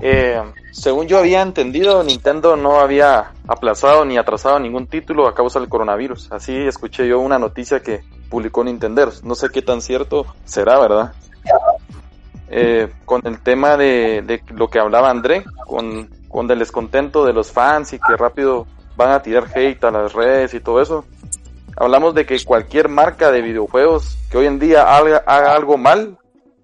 Eh, según yo había entendido, Nintendo no había aplazado ni atrasado ningún título a causa del coronavirus. Así escuché yo una noticia que publicó Nintendo. No sé qué tan cierto será, ¿verdad? Eh, con el tema de, de lo que hablaba André, con, con el descontento de los fans y que rápido van a tirar hate a las redes y todo eso. Hablamos de que cualquier marca de videojuegos que hoy en día haga, haga algo mal,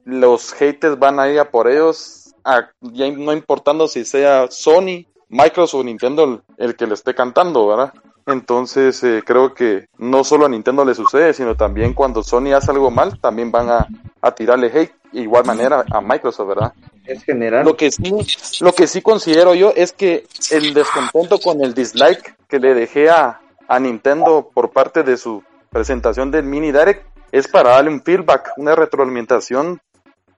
los haters van a ir a por ellos, a- ya no importando si sea Sony, Microsoft o Nintendo el, el que le esté cantando, ¿verdad? Entonces eh, creo que no solo a Nintendo le sucede, sino también cuando Sony hace algo mal, también van a, a tirarle hate, igual manera a Microsoft, ¿verdad? Es general. Lo que sí, lo que sí considero yo es que el descontento con el dislike que le dejé a, a Nintendo por parte de su presentación del Mini Direct es para darle un feedback, una retroalimentación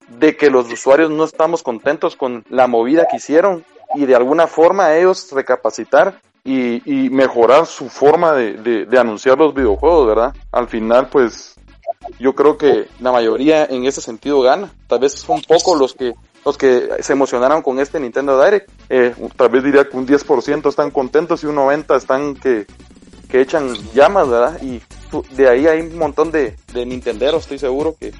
de que los usuarios no estamos contentos con la movida que hicieron y de alguna forma ellos recapacitar y, mejorar su forma de, de, anunciar los videojuegos, ¿verdad? Al final, pues, yo creo que la mayoría en ese sentido gana. Tal vez son pocos los que los que se emocionaron con este Nintendo Direct. Eh, tal vez diría que un 10% están contentos y un 90% están que, que echan llamas, ¿verdad? Y de ahí hay un montón de, de estoy seguro que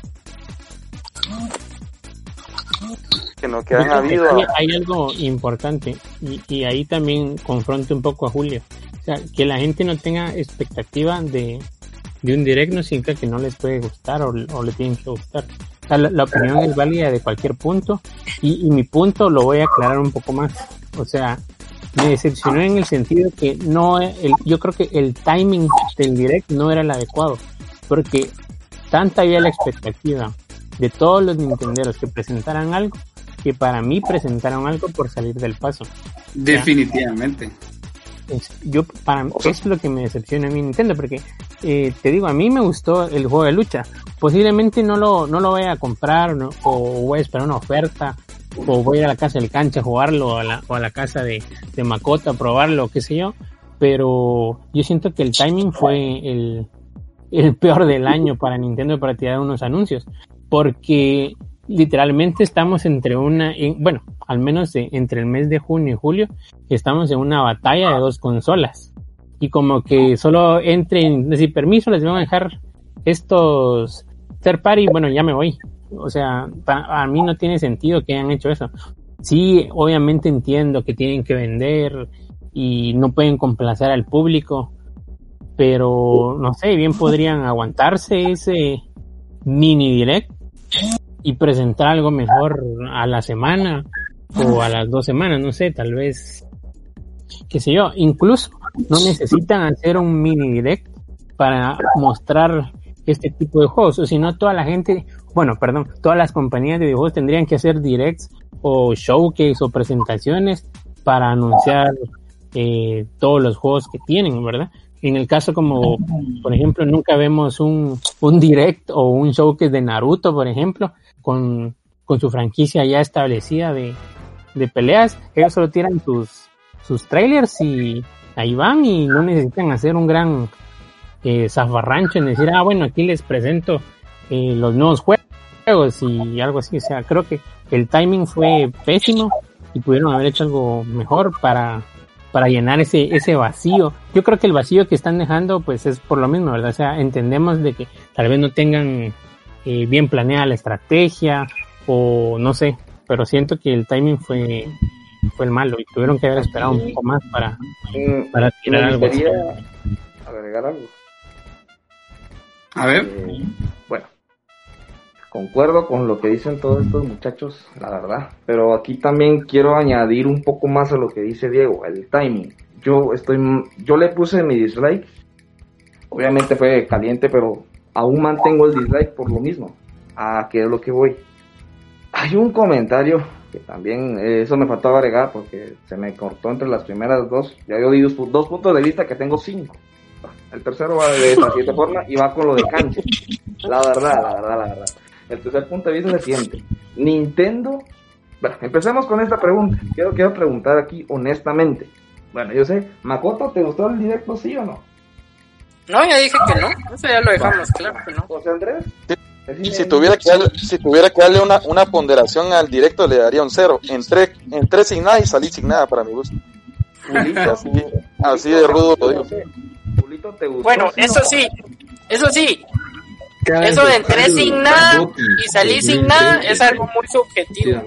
que no que han habido aquí hay algo importante y, y ahí también confronto un poco a Julio. O sea, que la gente no tenga expectativa de, de un direct no significa que no les puede gustar o, o le tienen que gustar. O sea, la, la opinión es válida de cualquier punto y, y mi punto lo voy a aclarar un poco más. O sea, me decepcionó en el sentido que no, el, yo creo que el timing del direct no era el adecuado porque tanta había la expectativa de todos los nintenderos que presentaran algo que para mí presentaron algo por salir del paso. Definitivamente. Es- yo para es lo que me decepciona a mí Nintendo porque eh, te digo a mí me gustó el juego de lucha posiblemente no lo no lo voy a comprar ¿no? o voy a esperar una oferta o voy a ir a la casa del cancha a jugarlo o a la, o a la casa de, de Makota a probarlo qué sé yo pero yo siento que el timing fue el, el peor del año para Nintendo para tirar unos anuncios porque literalmente estamos entre una, en- bueno, al menos entre el mes de junio y julio, estamos en una batalla de dos consolas. Y como que solo entren, decir permiso, les van a dejar estos third party, bueno, ya me voy. O sea, a mí no tiene sentido que hayan hecho eso. Sí, obviamente entiendo que tienen que vender y no pueden complacer al público, pero no sé, bien podrían aguantarse ese mini direct y presentar algo mejor a la semana o a las dos semanas, no sé, tal vez, qué sé yo, incluso no necesitan hacer un mini direct para mostrar este tipo de juegos, o si no toda la gente, bueno, perdón, todas las compañías de videojuegos tendrían que hacer directs o showcase o presentaciones para anunciar eh, todos los juegos que tienen, ¿verdad? En el caso como, por ejemplo, nunca vemos un, un direct o un showcase de Naruto, por ejemplo, con, con su franquicia ya establecida de, de peleas. Ellos solo tiran sus, sus trailers y ahí van y no necesitan hacer un gran eh, zafarrancho en decir, ah, bueno, aquí les presento eh, los nuevos juegos y algo así. O sea, creo que el timing fue pésimo y pudieron haber hecho algo mejor para, para llenar ese, ese vacío. Yo creo que el vacío que están dejando, pues es por lo mismo, ¿verdad? O sea, entendemos de que tal vez no tengan eh, bien planeada la estrategia o no sé, pero siento que el timing fue, fue el malo y tuvieron que haber esperado un poco más para, Mm, para tirar algo agregar algo. A ver, Eh, bueno, concuerdo con lo que dicen todos estos muchachos, la verdad. Pero aquí también quiero añadir un poco más a lo que dice Diego, el timing. Yo estoy, yo le puse mi dislike. Obviamente fue caliente, pero aún mantengo el dislike por lo mismo. A qué es lo que voy. Hay un comentario que también, eh, eso me faltó agregar porque se me cortó entre las primeras dos. Ya yo di dos, pu- dos puntos de vista que tengo cinco. El tercero va de esta siguiente forma y va con lo de cancha. La verdad, la verdad, la verdad. El tercer punto de vista es el siguiente. Nintendo. Bueno, empecemos con esta pregunta. Quiero, quiero preguntar aquí honestamente. Bueno, yo sé, Makoto, ¿te gustó el directo, sí o no? No, ya dije que no. Eso ya lo dejamos claro que no. José Andrés. Y si tuviera que darle, si tuviera que darle una, una ponderación al directo, le daría un cero. Entré, entré sin nada y salí sin nada para mi gusto. Así, así de rudo lo digo. Julito, ¿te gustó? Bueno, eso sí, eso sí, eso de entré sin nada y salí sin nada es algo muy subjetivo.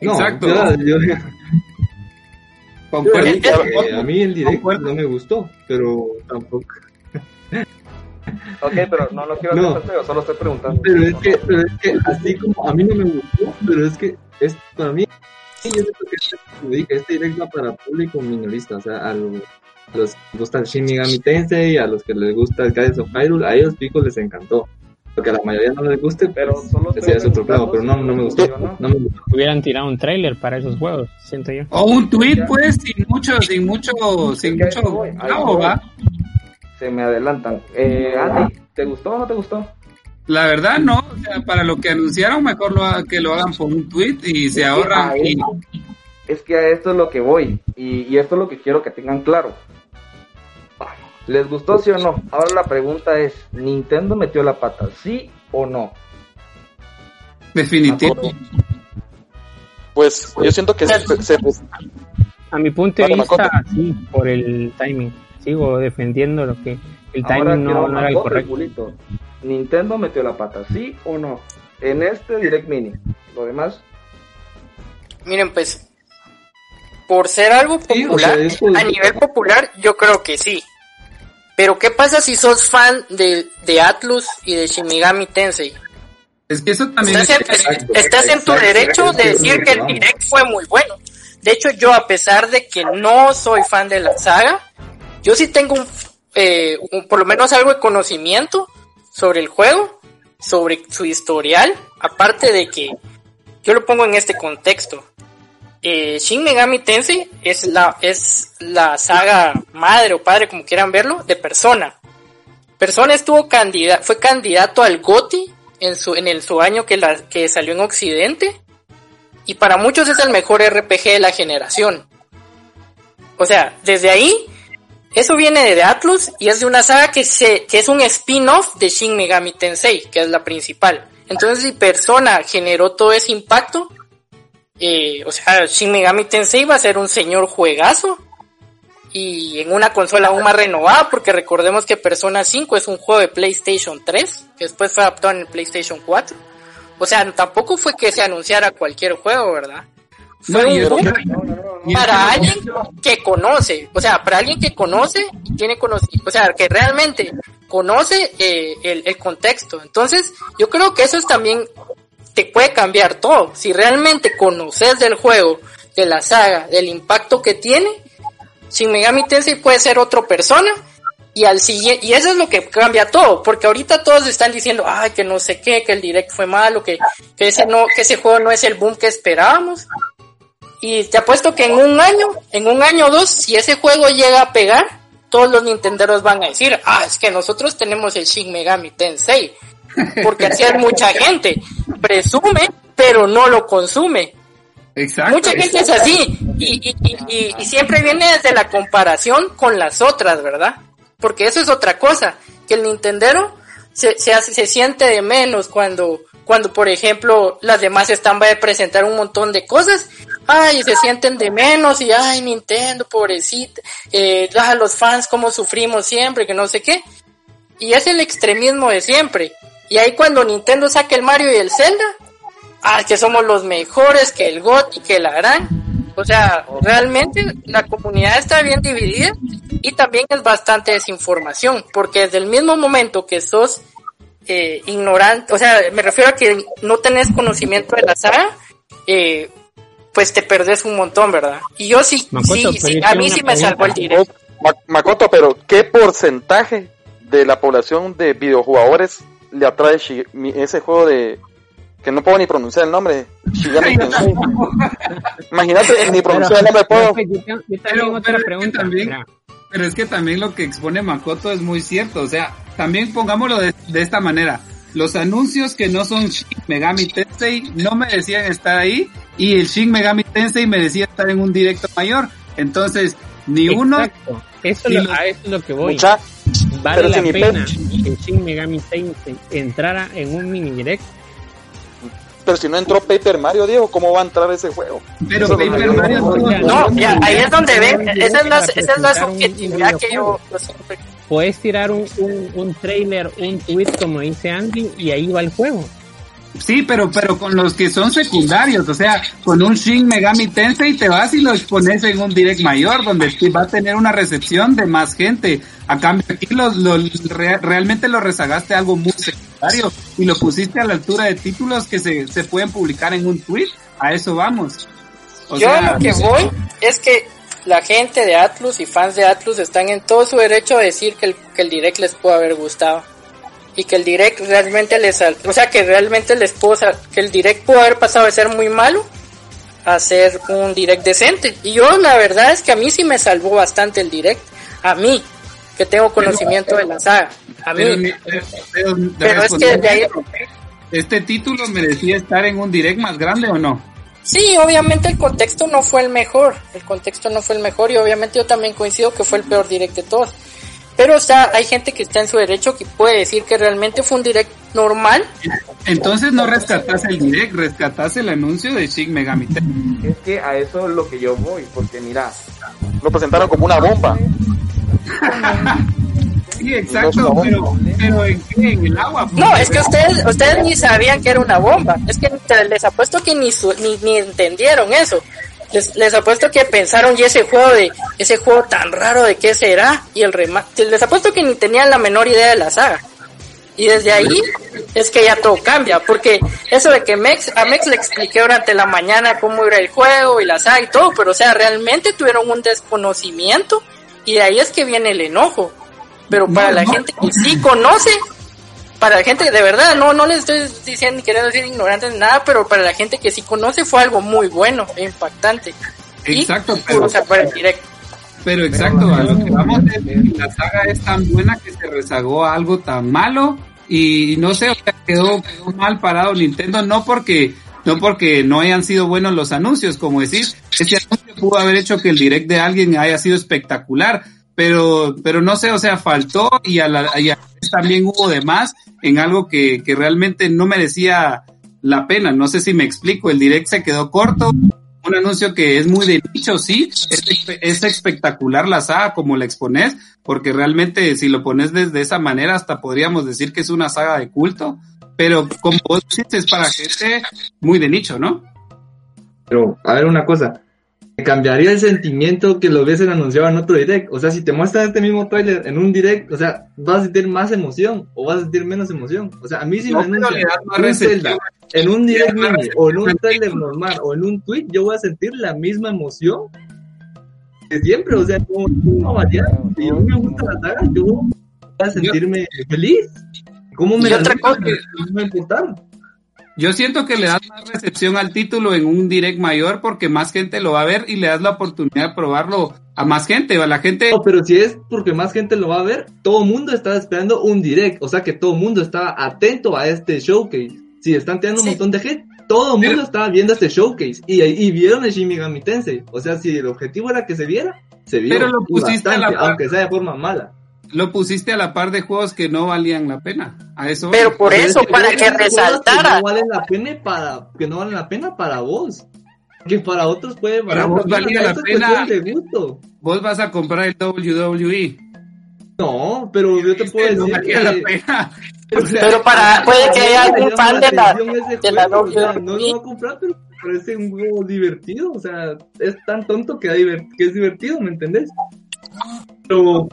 No, Exacto. yo- yo- a mí el directo Concuerdo. no me gustó, pero tampoco. Ok, pero no lo quiero No. hacer feo, solo estoy preguntando. Pero es que, pero es que así como a mí no me gustó, pero es que es para mí, sí, yo siento que este, dije, este directo va para público minorista, o sea, a los, a los que les gusta el Shin Megami Tensei, a los que les gusta el Guardians of Hyrule, a ellos pico les encantó. Porque a la mayoría no les guste, Pero solo ese ya es otro pedo, pero no, no me gustó, no. no me gustó. Hubieran tirado un trailer para esos juegos, siento yo. O un tweet, pues, sin mucho, sin mucho, sin mucho clavo, voy. ¿va? Se me adelantan. Eh, Andy, ¿te gustó o no te gustó? La verdad, no. O sea, para lo que anunciaron, mejor lo ha- que lo hagan por un tweet y se ahorran. Y, Es que a esto es lo que voy. Y, y esto es lo que quiero que tengan claro. ¿Les gustó sí o no? Ahora la pregunta es, ¿Nintendo metió la pata? ¿Sí o no? definitivo. Pues yo siento que se, se- A mi punto de Vale, vista, sí, por el timing. Sigo defendiendo lo que el Ahora timing no, era el correcto. ¿Nintendo metió la pata? ¿Sí o no? En este Direct Mini. Lo demás, Miren, pues, por ser algo Sí, o popular, sea, es por- a nivel popular, yo creo que sí. Pero, ¿qué pasa si sos fan de, de Atlus y de Shin Tensei? Es que eso también Estás en, es- Exacto, estás en tu exacto, derecho de decir que el direct fue muy bueno. De hecho, yo, a pesar de que no soy fan de la saga, yo sí tengo un, eh, un- por lo menos algo de conocimiento sobre el juego, sobre su historial, aparte de que yo lo pongo en este contexto. Eh, Shin Megami Tensei es la, es la saga madre o padre, como quieran verlo, de Persona. Persona estuvo candidato, fue candidato al GOTY en su, en el, su año que, la, que salió en Occidente. Y para muchos es el mejor RPG de la generación. O sea, desde ahí, eso viene de Atlus y es de una saga que, se, que es un spin-off de Shin Megami Tensei, que es la principal. Entonces, si Persona generó todo ese impacto, eh, o sea, Shin Megami Tensei va a ser un señor juegazo y en una consola aún más renovada, porque recordemos que Persona 5 es un juego de PlayStation 3, que después fue adaptado en el PlayStation 4. O sea, tampoco fue que se anunciara cualquier juego, ¿verdad? No, para alguien que conoce, o sea, para alguien que conoce y tiene conocimiento, o sea, que realmente conoce eh, el, el contexto. Entonces, yo creo que eso es también te puede cambiar todo. Si realmente conoces del juego, de la saga, del impacto que tiene, Shin Megami Tensei puede ser otra persona y al siguiente, y eso es lo que cambia todo, porque ahorita todos están diciendo, ay, que no sé qué, que el direct fue malo, que, que ese no, que ese juego no es el boom que esperábamos. Y te apuesto que en un año, en un año o dos, si ese juego llega a pegar, todos los nintenderos van a decir, ah, es que nosotros tenemos el Shin Megami Tensei. Porque así es mucha *laughs* gente. Presume, pero no lo consume. Exacto. Mucha gente es así. Y, y, y, y- y siempre viene desde la comparación con las otras, ¿verdad? Porque eso es otra cosa. Que el Nintendero se, se, hace, se siente de menos cuando, cuando, por ejemplo, las demás están a presentar un montón de cosas. Ay, se sienten de menos y ay, Nintendo, pobrecita. Eh, ah, los fans cómo sufrimos siempre, que no sé qué. Y es el extremismo de siempre. Y ahí cuando Nintendo saca el Mario y el Zelda, ah, que somos los mejores, que el GOT y que la gran. O sea, realmente la comunidad está bien dividida y también es bastante desinformación, porque desde el mismo momento que sos eh, ignorante, o sea, me refiero a que no tenés conocimiento de la saga, eh, pues te perdés un montón, ¿verdad? Y yo sí, Makoto, sí, sí, a mí sí me salvó el directo. Ma- Makoto, pero ¿qué porcentaje de la población de videojugadores le atrae ese juego de que no puedo ni pronunciar el nombre? Shigami Tensei. Imagínate, ni pronunciar el nombre puedo. Yo, yo también Pero- otra pregunta. también- mira. Pero es que también lo que expone Makoto es muy cierto. O sea, también pongámoslo de, de esta manera. Los anuncios que no son Shin Megami Tensei no merecían estar ahí y el Shin Megami Tensei merecía estar en un directo mayor. Entonces, ni uno... Exacto. Eso, ni lo- los- a eso es lo que voy. Mucha, vale la pena que Shin Megami Tensei entrara en un mini direct. Pero si no entró Paper Mario, Diego, ¿cómo va a entrar ese juego? Pero Eso Paper no- Mario no- No, ya, ahí es donde ven, esa es la, esa es la subjetividad que yo, Puedes tirar un, un, un trailer, un tweet, como dice Andy, y ahí va el juego. Sí, pero, pero con los que son secundarios, o sea, con un Shin Megami Tensei te vas y lo expones en un direct mayor, donde va a tener una recepción de más gente. A cambio aquí los, los- re- realmente lo rezagaste a algo muy secundario y lo pusiste a la altura de títulos que se, se pueden publicar en un tweet. A eso vamos. O Yo sea, lo que voy es que la gente de Atlus y fans de Atlus están en todo su derecho a decir que el, que el direct les pudo haber gustado. Y que el direct realmente les, o sea, que realmente les pudo, sal- que el direct pudo haber pasado de ser muy malo a ser un direct decente. Y yo la verdad es que a mí sí me salvó bastante el direct. A mí, que tengo conocimiento de la saga. A mí. pero, pero- pero- Pero es que de ahí, ¿Este título merecía estar en un direct más grande o no? Sí, obviamente el contexto no fue el mejor, el contexto no fue el mejor y obviamente yo también coincido que fue el peor direct de todos. Pero o sea, hay gente que está en su derecho que puede decir que realmente fue un direct normal. Entonces no rescatás el direct, rescatás el anuncio de Shin Megami. Es que a eso es lo que yo voy, porque mira, Lo presentaron como una bomba. Sí, exacto, pero, pero ¿en qué? ¿En el agua? No, es que ustedes ustedes ni sabían que era una bomba. Es que les apuesto que ni, su- ni, ni entendieron eso. Les, les apuesto que pensaron y ese juego de ese juego tan raro de qué será y el remate. Les apuesto que ni tenían la menor idea de la saga. Y desde ahí es que ya todo cambia, porque eso de que Mex, a Mex le expliqué durante la mañana cómo era el juego y la saga y todo, pero o sea, realmente tuvieron un desconocimiento y de ahí es que viene el enojo. Pero para No, la no. gente que sí conoce, para la gente de verdad, no, no les estoy diciendo queriendo decir ignorantes ni nada, pero para la gente que sí conoce fue algo muy bueno e impactante. Y, Exacto, pero, o sea, para el directo. pero exacto, a lo que vamos es que la saga es tan buena que se rezagó a algo tan malo y no sé, o sea, quedó, quedó mal parado Nintendo, no porque no porque no hayan sido buenos los anuncios, como decir, ese anuncio pudo haber hecho que el direct de alguien haya sido espectacular, pero, pero no sé, o sea, faltó y a la, y a también hubo de más en algo que, que realmente no merecía la pena. No sé si me explico, el direct se quedó corto, un anuncio que es muy de nicho, sí, es, es, espectacular la saga como la expones, porque realmente si lo pones desde esa manera hasta podríamos decir que es una saga de culto, pero como vos dices, es para gente muy de nicho, ¿no? Pero, a ver una cosa, cambiaría el sentimiento que lo hubiesen anunciado en otro direct. O sea, si te muestran este mismo trailer en un direct, o sea, vas a sentir más emoción o vas a sentir menos emoción. O sea, a mí si me anuncian un Zelda en un direct mini o en un trailer normal o en un tweet, yo voy a sentir la misma emoción que siempre. O sea, no, no va a variar. Si a mí me gusta la saga, yo voy a sentirme feliz. ¿Cómo me la otra cosa no me? Yo siento que le das más recepción al título en un direct mayor porque más gente lo va a ver y le das la oportunidad de probarlo a más gente, a la gente. No, pero si es porque más gente lo va a ver, todo el mundo está esperando un direct, o sea que todo el mundo está atento a este showcase. Si están teniendo un montón de gente, todo el mundo estaba viendo este showcase y, y vieron el Shin Megami Tensei. O sea, si el objetivo era que se viera, se vio. Pero lo pusiste bastante, aunque sea de forma mala lo pusiste a la par de juegos que no valían la pena. A eso. Pero por eso, para que resaltara. Que no valen la pena para, que no valen la pena para vos. Que para otros puede valer vos valía la pena. Vos vas a comprar el WWE. No, pero yo te puedo decir. No valía la pena. *laughs* pero para, puede que haya algún fan de la, de la WWE. no lo va a comprar, pero parece un juego divertido. O sea, es tan tonto que, que es divertido, ¿me entendés?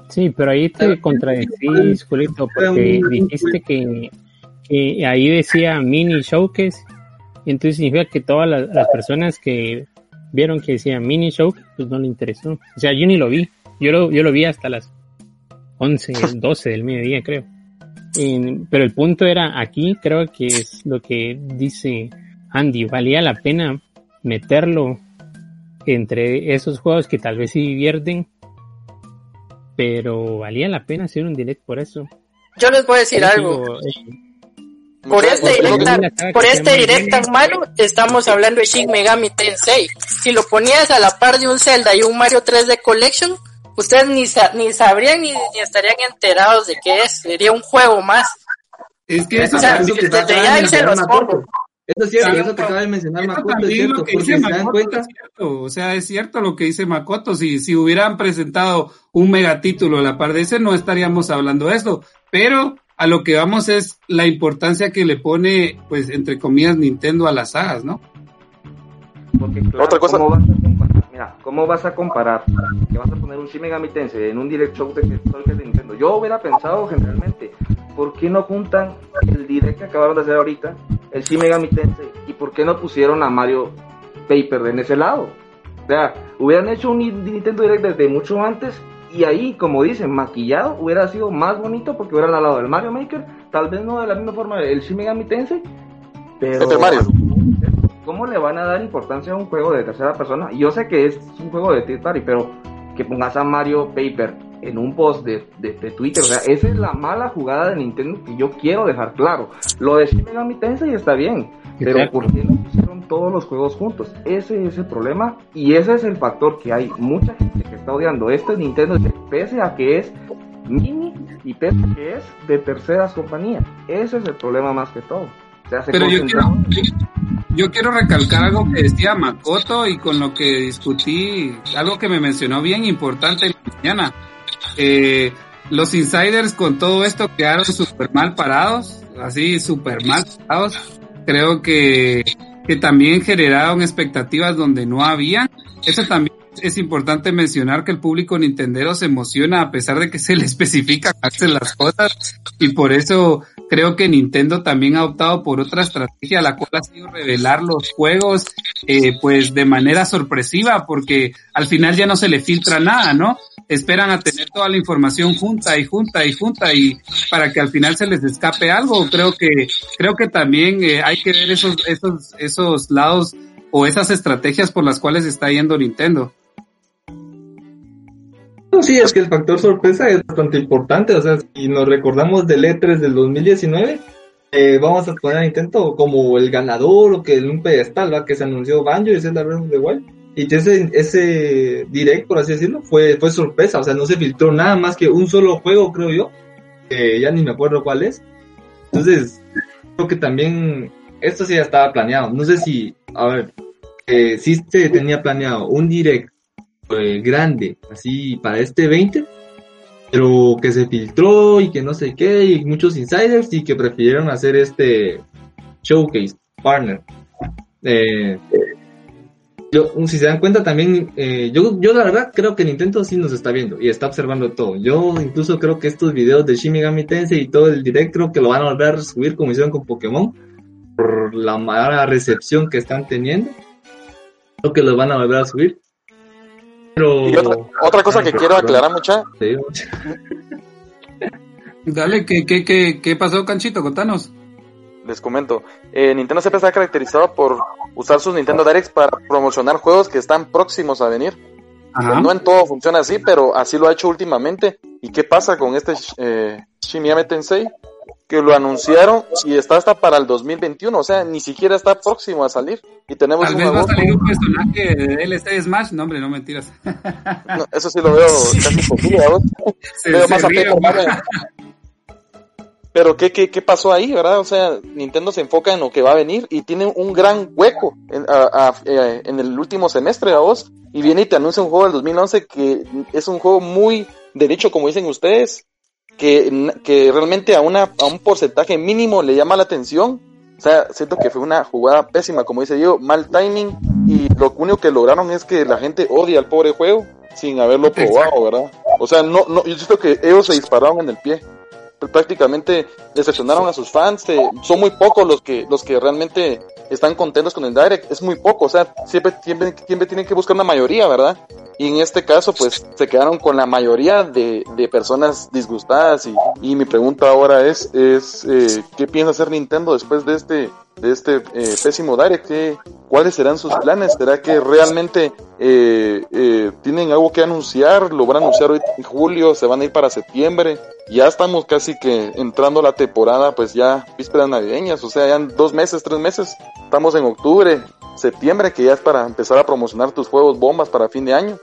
Sí, pero ahí te contradecís, Julito, porque dijiste que, que, ahí decía mini showcase, y entonces significa que todas las, personas que vieron que decía mini showcase, pues no le interesó. O sea, yo ni lo vi, yo lo, yo lo vi hasta las 11, 12 *laughs* del mediodía, creo. pero el punto era aquí, creo que es lo que dice Andy, valía la pena meterlo entre esos juegos que tal vez sí divierten pero valía la pena hacer un direct por eso. Yo les voy a decir algo. por este direct, por este direct tan malo, estamos hablando de Shin Megami Tensei. Si lo ponías a la par de un Zelda y un Mario 3D Collection, ustedes ni, ni sabrían ni, estarían enterados de qué es. Sería un juego más. Es que eso, eso es cierto, eso te acaba de mencionar Makoto, es cierto, porque se dan cuenta. o sea, es cierto lo que dice Makoto, si, si hubieran presentado un megatítulo a la par de ese, no estaríamos hablando de esto, pero a lo que vamos es la importancia que le pone, pues, entre comillas, Nintendo a las sagas, ¿no? Porque, Otra cosa. ¿cómo vas a comparar? Mira, ¿cómo vas a comparar que vas a poner un Shin Megami Tensei en un Direct Show de, de Nintendo? Yo hubiera pensado generalmente, ¿por qué no juntan el Direct que acabaron de hacer ahorita, el Shin Megami Tensei, y por qué no pusieron a Mario Paper en ese lado? O sea, hubieran hecho un Nintendo Direct desde mucho antes y ahí, como dicen, maquillado hubiera sido más bonito porque hubieran hablado del Mario Maker, tal vez no de la misma forma del Shin Megami Tensei, pero Mario. ¿cómo le van a dar importancia a un juego de tercera persona? Yo sé que es un juego de Third Party, pero que pongas a Mario Paper en un post de, de, Twitter. O sea, esa es la mala jugada de Nintendo que yo quiero dejar claro. Lo de Shin Megami Tensei está bien, pero ¿por qué no pusieron todos los juegos juntos? Ese es el problema y ese es el factor que hay mucha gente que está odiando este Nintendo, pese a que es mini y pese a que es de terceras compañías. Ese es el problema más que todo. pero yo quiero, yo quiero recalcar algo que decía Makoto y con lo que discutí, algo que me mencionó bien importante en la mañana eh, los insiders con todo esto quedaron súper mal parados, así súper mal parados. Creo que, que también generaron expectativas donde no había. Eso también es importante mencionar que el público nintendero se emociona a pesar de que se le *laughs* especifica hacer las cosas y por eso creo que Nintendo también ha optado por otra estrategia la cual ha sido revelar los juegos eh, pues de manera sorpresiva porque al final ya no se le filtra nada, ¿no? esperan a tener toda la información junta y junta y junta y para que al final se les escape algo. Creo que, creo que también eh, hay que ver esos, esos, esos lados o esas estrategias por las cuales está yendo Nintendo. Sí, es que el factor sorpresa es bastante importante. O sea, si nos recordamos del E3 del 2019, eh, vamos a poner a Nintendo como el ganador o que en un pedestal, ¿va? Que se anunció Banjo y Zelda Breath of the Wild Y ese, ese direct, por así decirlo, fue, fue sorpresa, o sea, no se filtró nada más que un solo juego, creo yo, ya ni me acuerdo cuál es. Entonces, creo que también esto sí ya estaba planeado. No sé si, a ver, eh, sí se tenía planeado un direct eh, grande, así para este 20, pero que se filtró y que no sé qué, y muchos insiders y que prefirieron hacer este showcase partner. Eh, yo, si se dan cuenta también, eh, yo, yo la verdad creo que Nintendo sí nos está viendo y está observando todo. Yo incluso creo que estos videos de Shimigami Tensei y todo el direct que lo van a volver a subir como hicieron con Pokémon por la mala recepción que están teniendo. Creo que lo van a volver a subir. Pero... Y otra, otra cosa que quiero aclarar mucha. Sí. Dale, ¿qué, qué, qué, qué pasó, Canchito? Contanos. les comento. Eh, Nintendo siempre está caracterizado por usar sus Nintendo Directs para promocionar juegos que están próximos a venir. Ajá. No en todo funciona así, pero así lo ha hecho últimamente. ¿Y qué pasa con este eh, Shin Megami Tensei? Que lo anunciaron y está hasta para el 2021, o sea, ni siquiera está próximo a salir. Y tenemos Tal vez va a salir un personaje de DLC Smash. No, hombre, no mentiras. No, eso sí lo veo *laughs* casi imposible, ¿verdad? Se, Veo más a. Pero ¿qué, qué, ¿qué pasó ahí, verdad? O sea, Nintendo se enfoca en lo que va a venir y tiene un gran hueco en, a- a- eh, en el último semestre, a vos. Y viene y te anuncia un juego del 2011 que es un juego muy de nicho, como dicen ustedes, que, que realmente a, una, a un porcentaje mínimo le llama la atención. O sea, siento que fue una jugada pésima, como dice yo, mal timing. Y lo único que lograron es que la gente odia al pobre juego sin haberlo probado, ¿verdad? O sea, no, no, yo siento que ellos se dispararon en el pie prácticamente decepcionaron a sus fans. eh, son muy pocos los que los que realmente están contentos con el direct. Es muy poco, o sea, siempre, siempre, siempre tienen que buscar una mayoría, ¿verdad? Y en este caso, pues se quedaron con la mayoría de, de personas disgustadas. Y, y mi pregunta ahora es, es eh, ¿qué piensa hacer Nintendo después de este de este eh, pésimo direct? ¿Qué- ¿Cuáles serán sus planes? ¿Será que realmente eh, eh, tienen algo que anunciar? ¿Lo van a anunciar hoy en julio? ¿Se van a ir para septiembre? ya estamos casi que entrando la temporada, pues ya vísperas navideñas, o sea, ya en dos meses, tres meses, estamos en octubre, septiembre, que ya es para empezar a promocionar tus juegos bombas para fin de año.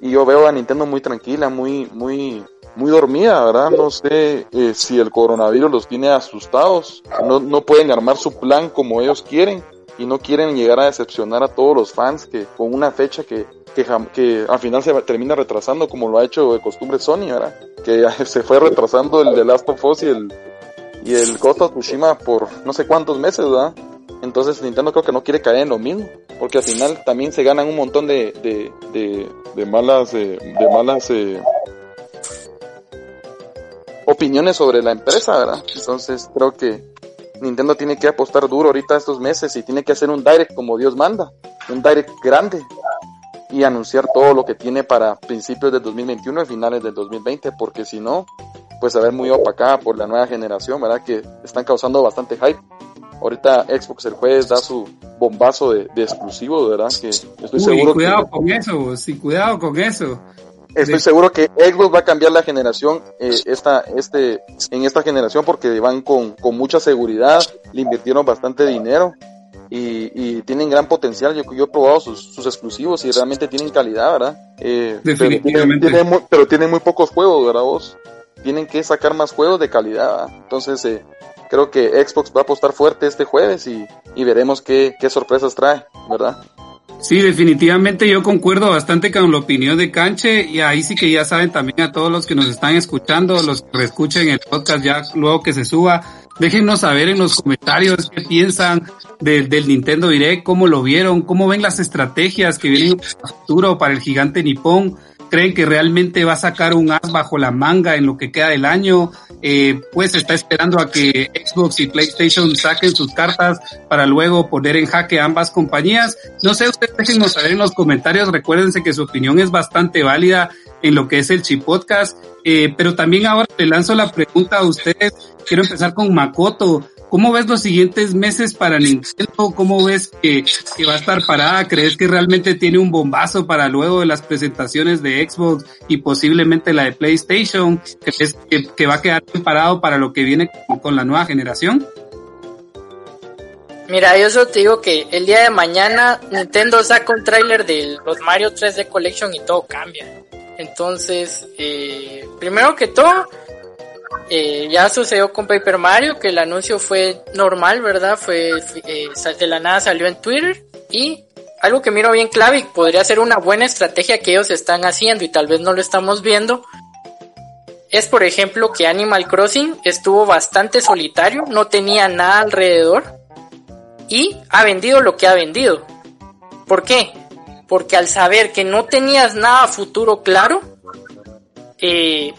Y yo veo a Nintendo muy tranquila, muy, muy, muy dormida, ¿verdad? No sé eh, si el coronavirus los tiene asustados, no, no pueden armar su plan como ellos quieren y no quieren llegar a decepcionar a todos los fans que con una fecha que, que, que al final se termina retrasando como lo ha hecho de costumbre Sony, ¿verdad? Que *laughs* se fue retrasando el de Last of Us y el, y el Ghost of Tsushima por no sé cuántos meses, ¿verdad? Entonces Nintendo creo que no quiere caer en lo mismo, porque al final también se ganan un montón de, de, de, de malas, eh, de malas eh, opiniones sobre la empresa, ¿verdad? Entonces creo que Nintendo tiene que apostar duro ahorita estos meses y tiene que hacer un direct como Dios manda, un direct grande y anunciar todo lo que tiene para principios del 2021 y finales del 2020, porque si no, pues a ver muy opacada por la nueva generación, ¿verdad? Que están causando bastante hype. Ahorita Xbox el jueves da su bombazo de, de exclusivos, ¿verdad? Que estoy Uy, seguro cuidado que con eso, sí, cuidado con eso. Estoy seguro que Xbox va a cambiar la generación eh, esta este en esta generación porque van con, con mucha seguridad, le invirtieron bastante dinero y, y tienen gran potencial. Yo, yo he probado sus, sus exclusivos y realmente tienen calidad, ¿verdad? Eh, pero tienen, Definitivamente. tienen muy, pero tienen muy pocos juegos, ¿verdad vos? Tienen que sacar más juegos de calidad. ¿verdad? Entonces, eh, creo que Xbox va a apostar fuerte este jueves y, y veremos qué, qué sorpresas trae, ¿verdad? Sí, definitivamente yo concuerdo bastante con la opinión de Canche y ahí sí que ya saben también a todos los que nos están escuchando, los que escuchen el podcast ya luego que se suba, déjenos saber en los comentarios qué piensan del, Nintendo Direct, cómo lo vieron, cómo ven las estrategias que vienen a futuro para el gigante nipón, creen que realmente va a sacar un as bajo la manga en lo que queda del año, eh, pues está esperando a que Xbox y PlayStation saquen sus cartas para luego poner en jaque ambas compañías. No sé, ustedes déjenos saber en los comentarios, recuérdense que su opinión es bastante válida en lo que es el Chip Podcast, eh, pero también ahora le lanzo la pregunta a ustedes, quiero empezar con Makoto. ¿Cómo ves los siguientes meses para Nintendo? ¿Cómo ves que, que va a estar parada? ¿Crees que realmente tiene un bombazo para luego de las presentaciones de Xbox y posiblemente la de PlayStation? ¿Crees que, va a quedar parado para lo que viene con, con la nueva generación? Mira, yo solo te digo que el día de mañana Nintendo saca un tráiler de los Mario 3D Collection y todo cambia. Entonces, eh, primero que todo, eh, ya sucedió con Paper Mario, que el anuncio fue normal, ¿verdad? Fue eh, de la nada salió en Twitter y algo que miro bien clave y podría ser una buena estrategia que ellos están haciendo y tal vez no lo estamos viendo. Es por ejemplo que Animal Crossing estuvo bastante solitario, no tenía nada alrededor y ha vendido lo que ha vendido. ¿Por qué? Porque al saber que no tenías nada futuro claro, eh,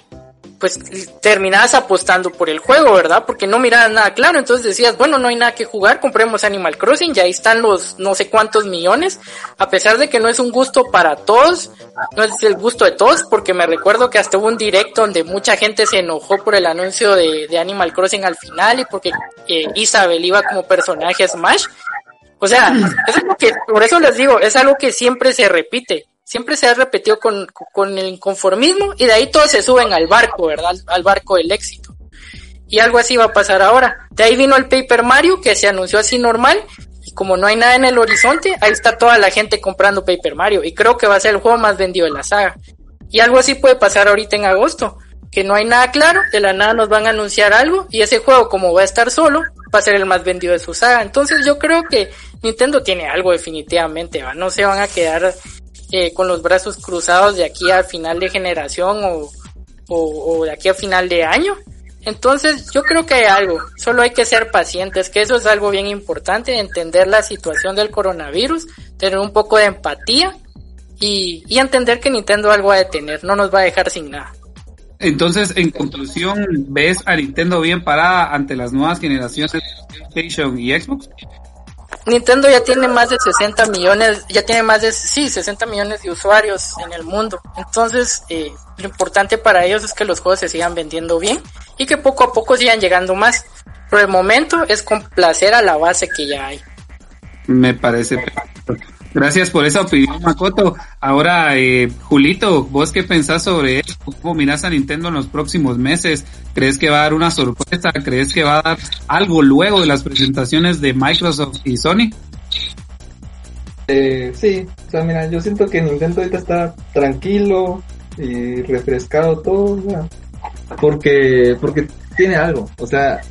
pues terminabas apostando por el juego, ¿verdad? Porque no mirabas nada claro, entonces decías, bueno, no hay nada que jugar, compremos Animal Crossing, ya ahí están los no sé cuántos millones, a pesar de que no es un gusto para todos, no es el gusto de todos, porque me recuerdo que hasta hubo un directo donde mucha gente se enojó por el anuncio de, Animal Crossing al final y porque eh, Isabel iba como personaje Smash. O sea, es algo que, por eso les digo, es algo que siempre se repite siempre se ha repetido con, con el inconformismo y de ahí todos se suben al barco, ¿verdad? Al, barco del éxito. Y algo así va a pasar ahora. De ahí vino el Paper Mario que se anunció así normal y como no hay nada en el horizonte, ahí está toda la gente comprando Paper Mario y creo que va a ser el juego más vendido de la saga. Y algo así puede pasar ahorita en agosto, que no hay nada claro, de la nada nos van a anunciar algo y ese juego como va a estar solo, va a ser el más vendido de su saga. Entonces yo creo que Nintendo tiene algo definitivamente, ¿va? no se van a quedar con los brazos cruzados de aquí al final de generación o, o, de aquí a final de año. Entonces yo creo que hay algo, solo hay que ser pacientes, que eso es algo bien importante, entender la situación del coronavirus, tener un poco de empatía y, y entender que Nintendo algo va a detener, no nos va a dejar sin nada. Entonces, en conclusión, ¿ves a Nintendo bien parada ante las nuevas generaciones de PlayStation y Xbox? Nintendo ya tiene más de 60 millones, ya tiene más de, sí, 60 millones de usuarios en el mundo. Entonces, eh, lo importante para ellos es que los juegos se sigan vendiendo bien y que poco a poco sigan llegando más. Por el momento es complacer a la base que ya hay. Me parece perfecto. Gracias por esa opinión, Makoto. Ahora, eh, Julito, ¿vos qué pensás sobre esto? ¿Cómo mirás a Nintendo en los próximos meses? ¿Crees que va a dar una sorpresa? ¿Crees que va a dar algo luego de las presentaciones de Microsoft y Sony? Eh, sí, o sea, mira, yo siento que Nintendo ahorita está tranquilo y refrescado todo, porque, porque tiene algo, o sea,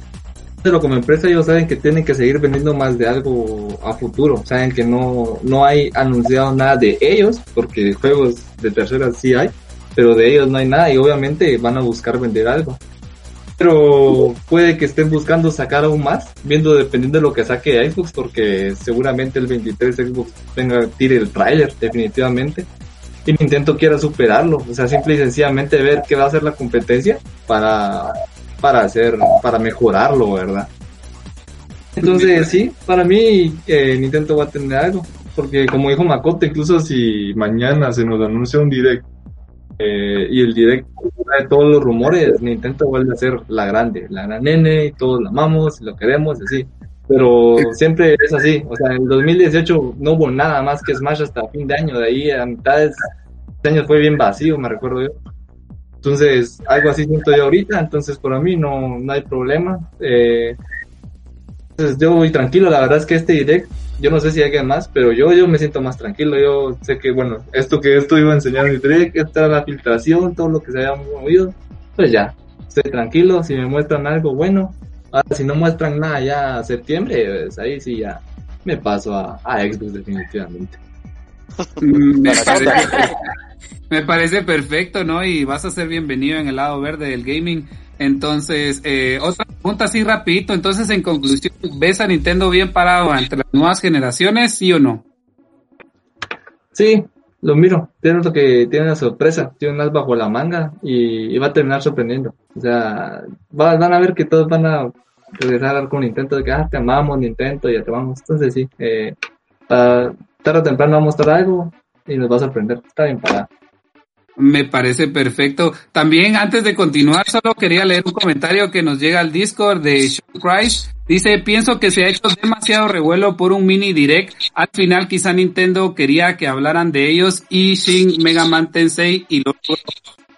pero como empresa ellos saben que tienen que seguir vendiendo más de algo a futuro. Saben que no, no hay anunciado nada de ellos, porque juegos de terceras sí hay, pero de ellos no hay nada y obviamente van a buscar vender algo. Pero puede que estén buscando sacar aún más, viendo dependiendo de lo que saque Xbox, porque seguramente el 23 Xbox tenga, tire el trailer, definitivamente. Y Nintendo quiera superarlo, o sea, simple y sencillamente ver qué va a hacer la competencia para para hacer, para mejorarlo, ¿verdad? Entonces sí, para mí eh, Nintendo va a tener algo, porque como dijo Makoto, incluso si mañana se nos anuncia un direct eh, y el direct trae todos los rumores, Nintendo vuelve a ser la grande, la gran nene, y todos la amamos, lo queremos, así. Pero siempre es así, o sea, en 2018 no hubo nada más que Smash hasta fin de año, de ahí a mitad de este año fue bien vacío, me recuerdo yo. Entonces, algo así siento yo ahorita, entonces para mí no, no hay problema. Eh, entonces yo voy tranquilo, la verdad es que este direct, yo no sé si hay alguien más, pero yo, yo me siento más tranquilo, yo sé que, bueno, esto que esto iba a enseñar en el direct, esta la filtración, todo lo que se haya movido, pues ya, estoy tranquilo, si me muestran algo bueno, ahora si no muestran nada ya a septiembre, pues ahí sí ya me paso a, a Xbox definitivamente. *laughs* *laughs* *laughs* me parece, perfecto, ¿no? Y vas a ser bienvenido en el lado verde del gaming. Entonces, eh, otra pregunta así rapidito. Entonces, en conclusión, ¿ves a Nintendo bien parado entre las nuevas generaciones, sí o no? Sí, lo miro. Tiene que tiene una sorpresa, tiene unas bajo la manga y, va a terminar sorprendiendo. O sea, van a ver que todos van a regresar con Nintendo de que, ah, te amamos Nintendo, ya te vamos. Entonces, sí, eh, tarde o temprano va a mostrar algo y nos va a sorprender. Está bien. Me parece perfecto. También antes de continuar, solo quería leer un comentario que nos llega al Discord de Sean Christ. Dice, pienso que se ha hecho demasiado revuelo por un mini direct. Al final quizá Nintendo quería que hablaran de ellos y Shin Mega Man Tensei y luego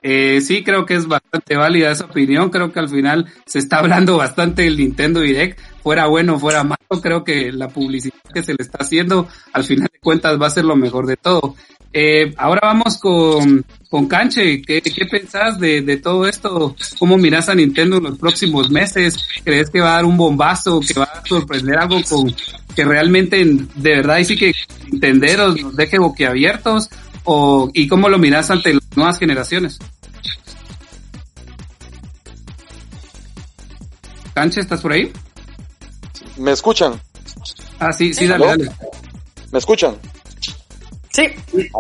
Eh, sí, creo que es bastante válida esa opinión. Creo que al final se está hablando *laughs* bastante del Nintendo Direct. Fuera bueno, fuera malo, creo que la publicidad que se le está haciendo, al final de cuentas, va a ser lo mejor de todo. Eh, ahora vamos con, con Canche. ¿Qué, qué pensás de, de todo esto? ¿Cómo miras a Nintendo en los próximos meses? ¿Crees que va a dar un bombazo? ¿Que va a sorprender algo con que realmente, de verdad, y sí que entenderos nos deje boquiabiertos? O, ¿Y cómo lo miras ante las nuevas generaciones? Canche, ¿estás por ahí? ¿Me escuchan? Ah, sí, sí, dale, ¿Aló? dale. ¿Me escuchan? Sí,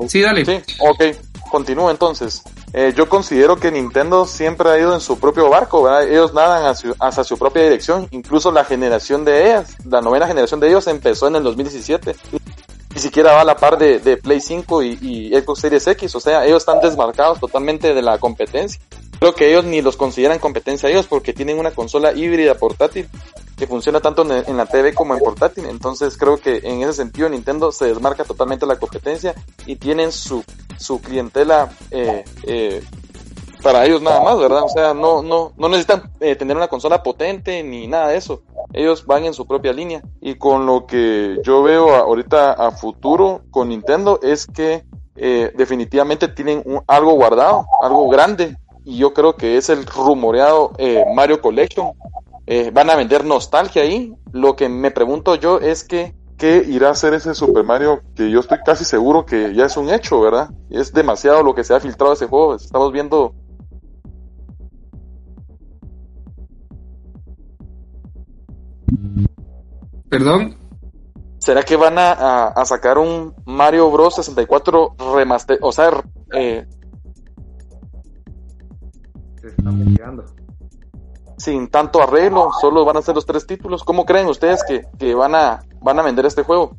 Sí, dale. Sí, ok, continúo entonces. Eh, yo considero que Nintendo siempre ha ido en su propio barco, ¿verdad? Ellos nadan hacia, hacia su propia dirección. Incluso la generación de ellas, la novena generación de ellos empezó en el 2017. Ni siquiera va a la par de, de Play 5 y, Xbox Series X. O sea, ellos están desmarcados totalmente de la competencia. Creo que ellos ni los consideran competencia a ellos porque tienen una consola híbrida portátil que funciona tanto en, en la TV como en portátil. Entonces creo que en ese sentido Nintendo se desmarca totalmente de la competencia y tienen su, su clientela eh, eh, para ellos nada más, ¿verdad? O sea, no, no, no necesitan eh, tener una consola potente ni nada de eso. Ellos van en su propia línea. Y con lo que yo veo ahorita a futuro con Nintendo es que eh, definitivamente tienen un- algo guardado, algo grande. Y yo creo que es el rumoreado eh, Mario Collection. Eh, van a vender nostalgia ahí. Lo que me pregunto yo es que ¿qué irá a hacer ese Super Mario? Que yo estoy casi seguro que ya es un hecho, ¿verdad? Es demasiado lo que se ha filtrado ese juego. Estamos viendo Perdón. ¿Será que van a, a- a sacar un Mario Bros 64 remaster? O sea, eh, Se está investigando. sin tanto arreglo, solo van a ser los tres títulos. ¿Cómo creen ustedes que, que van a van a vender este juego?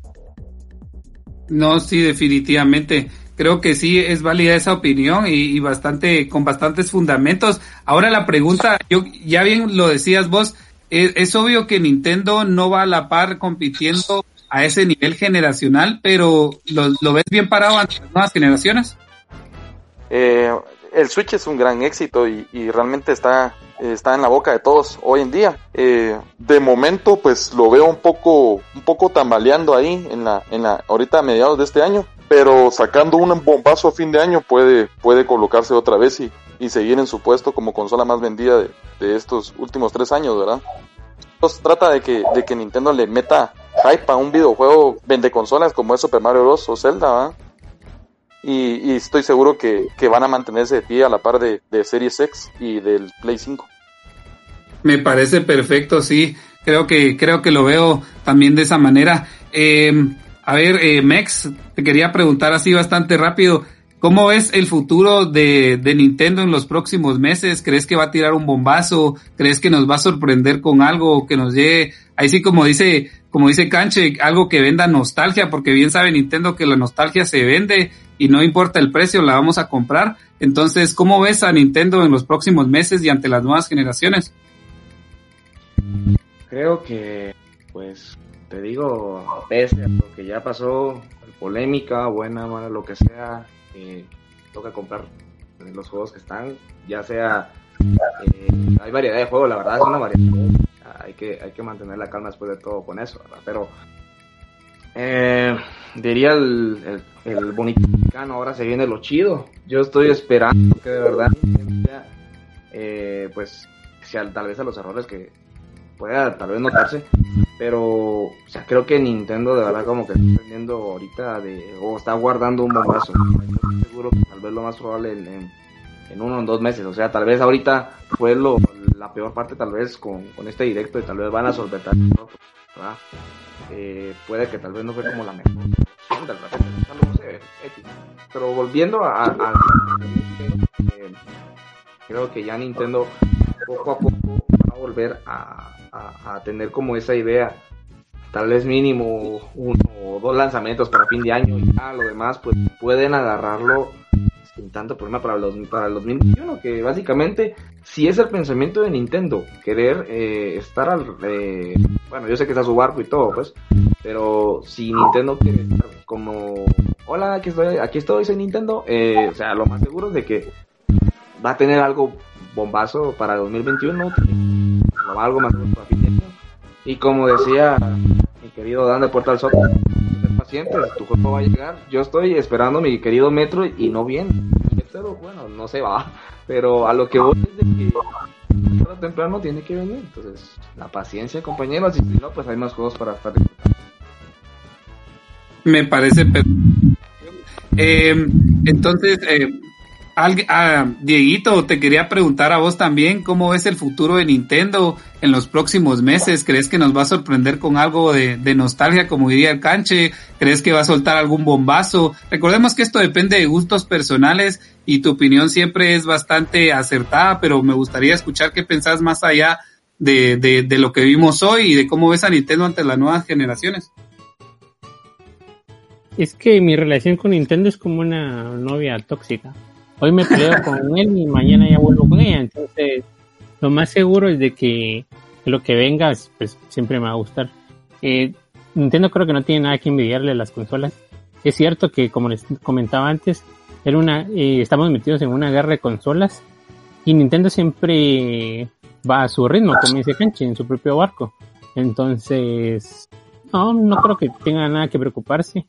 No, sí, definitivamente. Creo que sí es válida esa opinión y, y bastante, con bastantes fundamentos. Ahora la pregunta, yo, ya bien lo decías vos, es, obvio que Nintendo no va a la par compitiendo a ese nivel generacional, pero ¿lo, ves bien parado ante las nuevas generaciones? Eh, el Switch es un gran éxito y, y realmente está, está en la boca de todos hoy en día. Eh, de momento, pues lo veo un poco, un poco tambaleando ahí en la, en la, ahorita a mediados de este año. Pero sacando un bombazo a fin de año puede, puede colocarse otra vez y, y seguir en su puesto como consola más vendida de, de estos últimos tres años, ¿verdad? Pues trata de que, de que Nintendo le meta hype a un videojuego vende consolas como es Super Mario Bros. o Zelda, ¿verdad? y, estoy seguro que, que van a mantenerse de pie a la par de, de Series X y del Play 5. Me parece perfecto, sí. Creo que, creo que lo veo también de esa manera. Eh, a ver, eh, Mex, te quería preguntar así bastante rápido. ¿Cómo ves el futuro de, de Nintendo en los próximos meses? ¿Crees que va a tirar un bombazo? ¿Crees que nos va a sorprender con algo que nos llegue? Ahí sí, como dice, como dice Canche, algo que venda nostalgia, porque bien sabe Nintendo que la nostalgia se vende y no importa el precio, la vamos a comprar. Entonces, ¿cómo ves a Nintendo en los próximos meses y ante las nuevas generaciones? Creo que, pues, te digo, pese a lo que ya pasó, polémica, buena, mala, lo que sea, eh, toca comprar los juegos que están, ya sea, eh, hay variedad de juegos, la verdad es una variedad. Hay que, hay que mantener la calma después de todo con eso. Pero, eh, diría el, el, el ahora se viene lo chido. Yo estoy esperando que de verdad, eh, pues, tal vez a los errores que pueda tal vez notarse, pero o sea, creo que Nintendo de verdad como que está aprendiendo ahorita de, o está guardando un bombazo. Estoy seguro que tal vez lo más probable en, en, en uno o en dos meses, o sea, tal vez ahorita fue lo, la peor parte tal vez con, con este directo y tal vez van a solventar. ¿verdad? Eh, puede que tal vez no fue como la mejor pero volviendo a, a, a eh, creo que ya Nintendo poco a poco volver a, tener como esa idea tal vez mínimo uno o dos lanzamientos para fin de año y ya lo demás pues pueden agarrarlo sin tanto problema para los para el 2021 que básicamente si es el pensamiento de Nintendo querer eh, estar al eh, bueno yo sé que está su barco y todo pues pero si Nintendo quiere estar como hola aquí estoy aquí estoy soy Nintendo eh, o sea lo más seguro es de que va a tener algo bombazo para 2021, o algo más. Y como decía mi querido Dan de Puerta al Soto, pacientes, tu cuerpo va a llegar. Yo estoy esperando mi querido Metro y no viene. Pero bueno, no se va. Pero a lo que voy es de que tarde temprano tiene que venir. Entonces, la paciencia, compañeros, y si no, pues hay más juegos para estar. Me parece. Eh, entonces, eh, Alg- ah, Dieguito, te quería preguntar a vos también, ¿cómo ves el futuro de Nintendo en los próximos meses? ¿Crees que nos va a sorprender con algo de, de nostalgia, como diría el canche? ¿Crees que va a soltar algún bombazo? Recordemos que esto depende de gustos personales y tu opinión siempre es bastante acertada, pero me gustaría escuchar qué pensás más allá de, de, de lo que vimos hoy y de cómo ves a Nintendo ante las nuevas generaciones. Es que mi relación con Nintendo es como una novia tóxica. Hoy me peleo *laughs* con él y mañana ya vuelvo con ella. Entonces, lo más seguro es de que lo que venga, pues siempre me va a gustar. Eh, Nintendo creo que no tiene nada que envidiarle a las consolas. Es cierto que, como les comentaba antes, era una, eh, estamos metidos en una guerra de consolas y Nintendo siempre va a su ritmo, como dice Kenchi, en su propio barco. Entonces, no, no creo que tenga nada que preocuparse.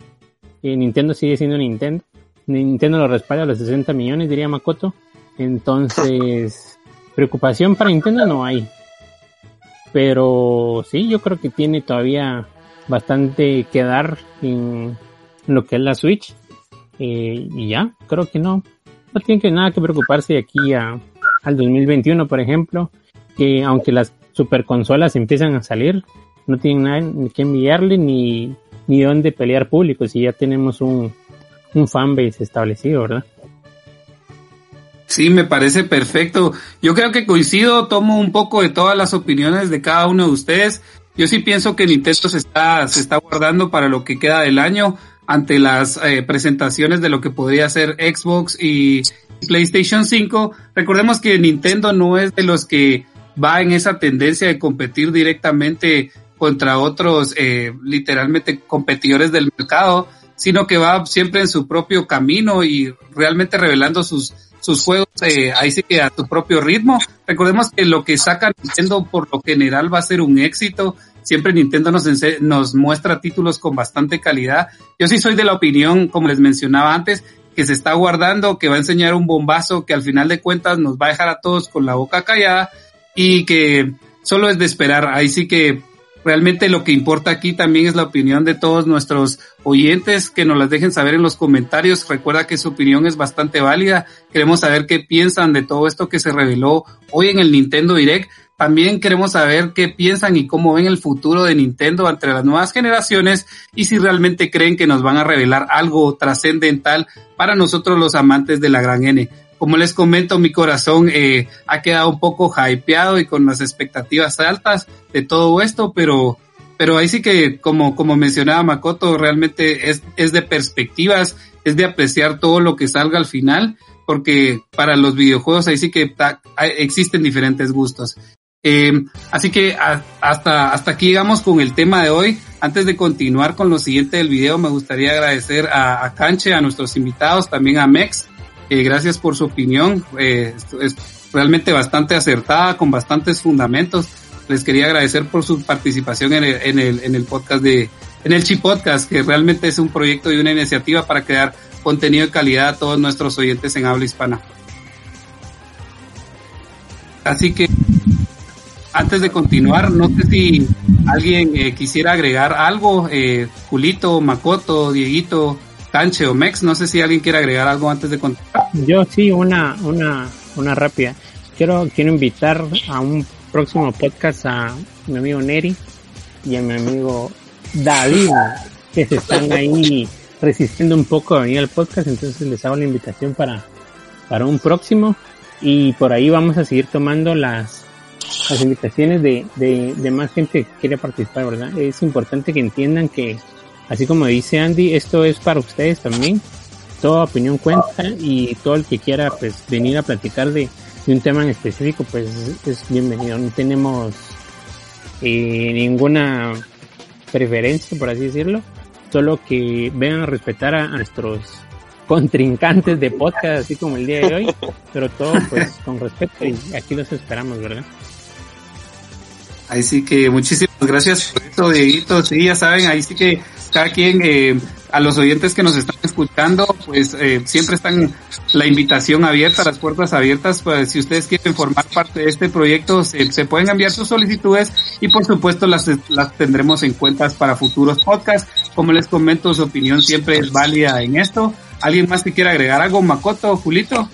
Eh, Nintendo sigue siendo Nintendo. Nintendo lo respalda a los 60 millones, diría Makoto. Entonces, *laughs* preocupación para Nintendo no hay. Pero sí, yo creo que tiene todavía bastante que dar en lo que es la Switch. Eh, y ya, creo que no. No tiene que nada que preocuparse de aquí a, al 2021, por ejemplo. Que aunque las superconsolas empiezan a salir, no tienen nada que enviarle ni, ni dónde pelear público si ya tenemos un, un fanbase establecido, ¿verdad? Sí, me parece perfecto. Yo creo que coincido, tomo un poco de todas las opiniones de cada uno de ustedes. Yo sí pienso que Nintendo se está, se está guardando para lo que queda del año ante las eh, presentaciones de lo que podría ser Xbox y PlayStation 5. Recordemos que Nintendo no es de los que va en esa tendencia de competir directamente contra otros, eh, literalmente competidores del mercado, sino que va siempre en su propio camino y realmente revelando sus, sus juegos eh, ahí sí que a tu propio ritmo. Recordemos que lo que saca Nintendo por lo general va a ser un éxito. Siempre Nintendo nos, nos muestra títulos con bastante calidad. Yo sí soy de la opinión, como les mencionaba antes, que se está guardando, que va a enseñar un bombazo que al final de cuentas nos va a dejar a todos con la boca callada y que solo es de esperar. Ahí sí que realmente lo que importa aquí también es la opinión de todos nuestros oyentes, que nos las dejen saber en los comentarios. Recuerda que su opinión es bastante válida. Queremos saber qué piensan de todo esto que se reveló hoy en el Nintendo Direct. También queremos saber qué piensan y cómo ven el futuro de Nintendo entre las nuevas generaciones y si realmente creen que nos van a revelar algo trascendental para nosotros los amantes de la gran N. Como les comento, mi corazón eh, ha quedado un poco hypeado y con las expectativas altas de todo esto, pero, pero ahí sí que, como, como mencionaba Makoto, realmente es, es de perspectivas, es de apreciar todo lo que salga al final, porque para los videojuegos ahí sí que existen diferentes gustos. Eh, así que hasta, hasta aquí llegamos con el tema de hoy. Antes de continuar con lo siguiente del video, me gustaría agradecer a, a Canche, a nuestros invitados, también a Mex. Eh, gracias por su opinión. Eh, es realmente bastante acertada, con bastantes fundamentos. Les quería agradecer por su participación en el, en el, en el podcast de, en el Chi Podcast, que realmente es un proyecto y una iniciativa para crear contenido de calidad a todos nuestros oyentes en habla hispana. Así que antes de continuar, no sé si alguien eh, quisiera agregar algo, eh, Julito, Makoto, Dieguito, Canche o Mex, no sé si alguien quiere agregar algo antes de continuar. Yo sí, una, una, una rápida. Quiero, quiero invitar a un próximo podcast a mi amigo Neri y a mi amigo David, que se están ahí resistiendo un poco a venir al podcast, entonces les hago la invitación para, para un próximo y por ahí vamos a seguir tomando las, las invitaciones de, de, de más gente que quiere participar, ¿verdad? Es importante que entiendan que, así como dice Andy, esto es para ustedes también. Toda opinión cuenta y todo el que quiera pues venir a platicar de, un tema en específico pues es, bienvenido. No tenemos eh, ninguna preferencia, por así decirlo. Solo que vengan a respetar a, nuestros contrincantes de podcast, así como el día de hoy, pero todo pues con respeto y aquí los esperamos, ¿verdad? Ahí sí que muchísimas gracias por esto, Dieguito. Sí, ya saben, ahí sí que cada quien, eh, a los oyentes que nos están escuchando, pues eh, siempre están la invitación abierta, las puertas abiertas, pues si ustedes quieren formar parte de este proyecto, se, pueden enviar sus solicitudes y por supuesto las, las tendremos en cuentas para futuros podcasts. Como les comento, su opinión siempre es válida en esto. ¿Alguien más que quiera agregar algo, Makoto o Julito?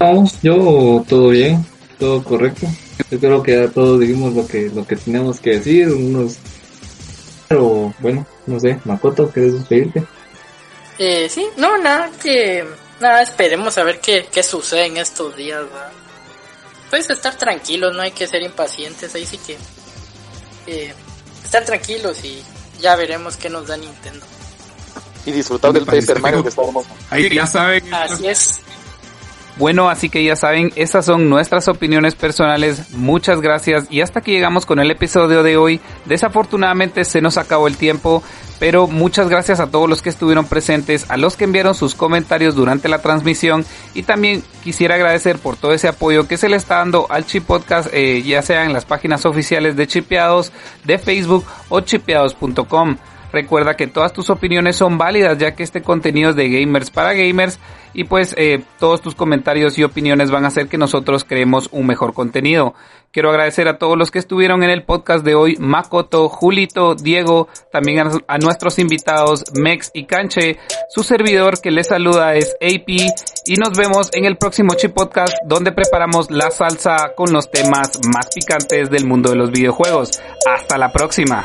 No, yo todo bien, todo correcto. Yo creo que ya todos dijimos lo que lo que teníamos que decir, unos pero bueno, no sé, Makoto, ¿quieres despedirte? Eh, sí, no, nada, que nada, esperemos a ver qué, qué sucede en estos días, ¿verdad? Puedes estar tranquilos, no hay que ser impacientes, ahí sí que eh, estar tranquilos y ya veremos qué nos da Nintendo. Y disfrutar del Paper Mario que está hermoso. Ahí ya saben. Así es. Bueno, así que ya saben, esas son nuestras opiniones personales. Muchas gracias. Y hasta aquí llegamos con el episodio de hoy. Desafortunadamente se nos acabó el tiempo, pero muchas gracias a todos los que estuvieron presentes, a los que enviaron sus comentarios durante la transmisión y también quisiera agradecer por todo ese apoyo que se le está dando al Chip Podcast, eh, ya sea en las páginas oficiales de Chipeados, de Facebook o chipeados.com. Recuerda que todas tus opiniones son válidas ya que este contenido es de gamers para gamers y pues eh, todos tus comentarios y opiniones van a hacer que nosotros creemos un mejor contenido. Quiero agradecer a todos los que estuvieron en el podcast de hoy, Makoto, Julito, Diego, también a, a nuestros invitados Mex y Canche. Su servidor que les saluda es AP y nos vemos en el próximo Chip Podcast donde preparamos la salsa con los temas más picantes del mundo de los videojuegos. Hasta la próxima.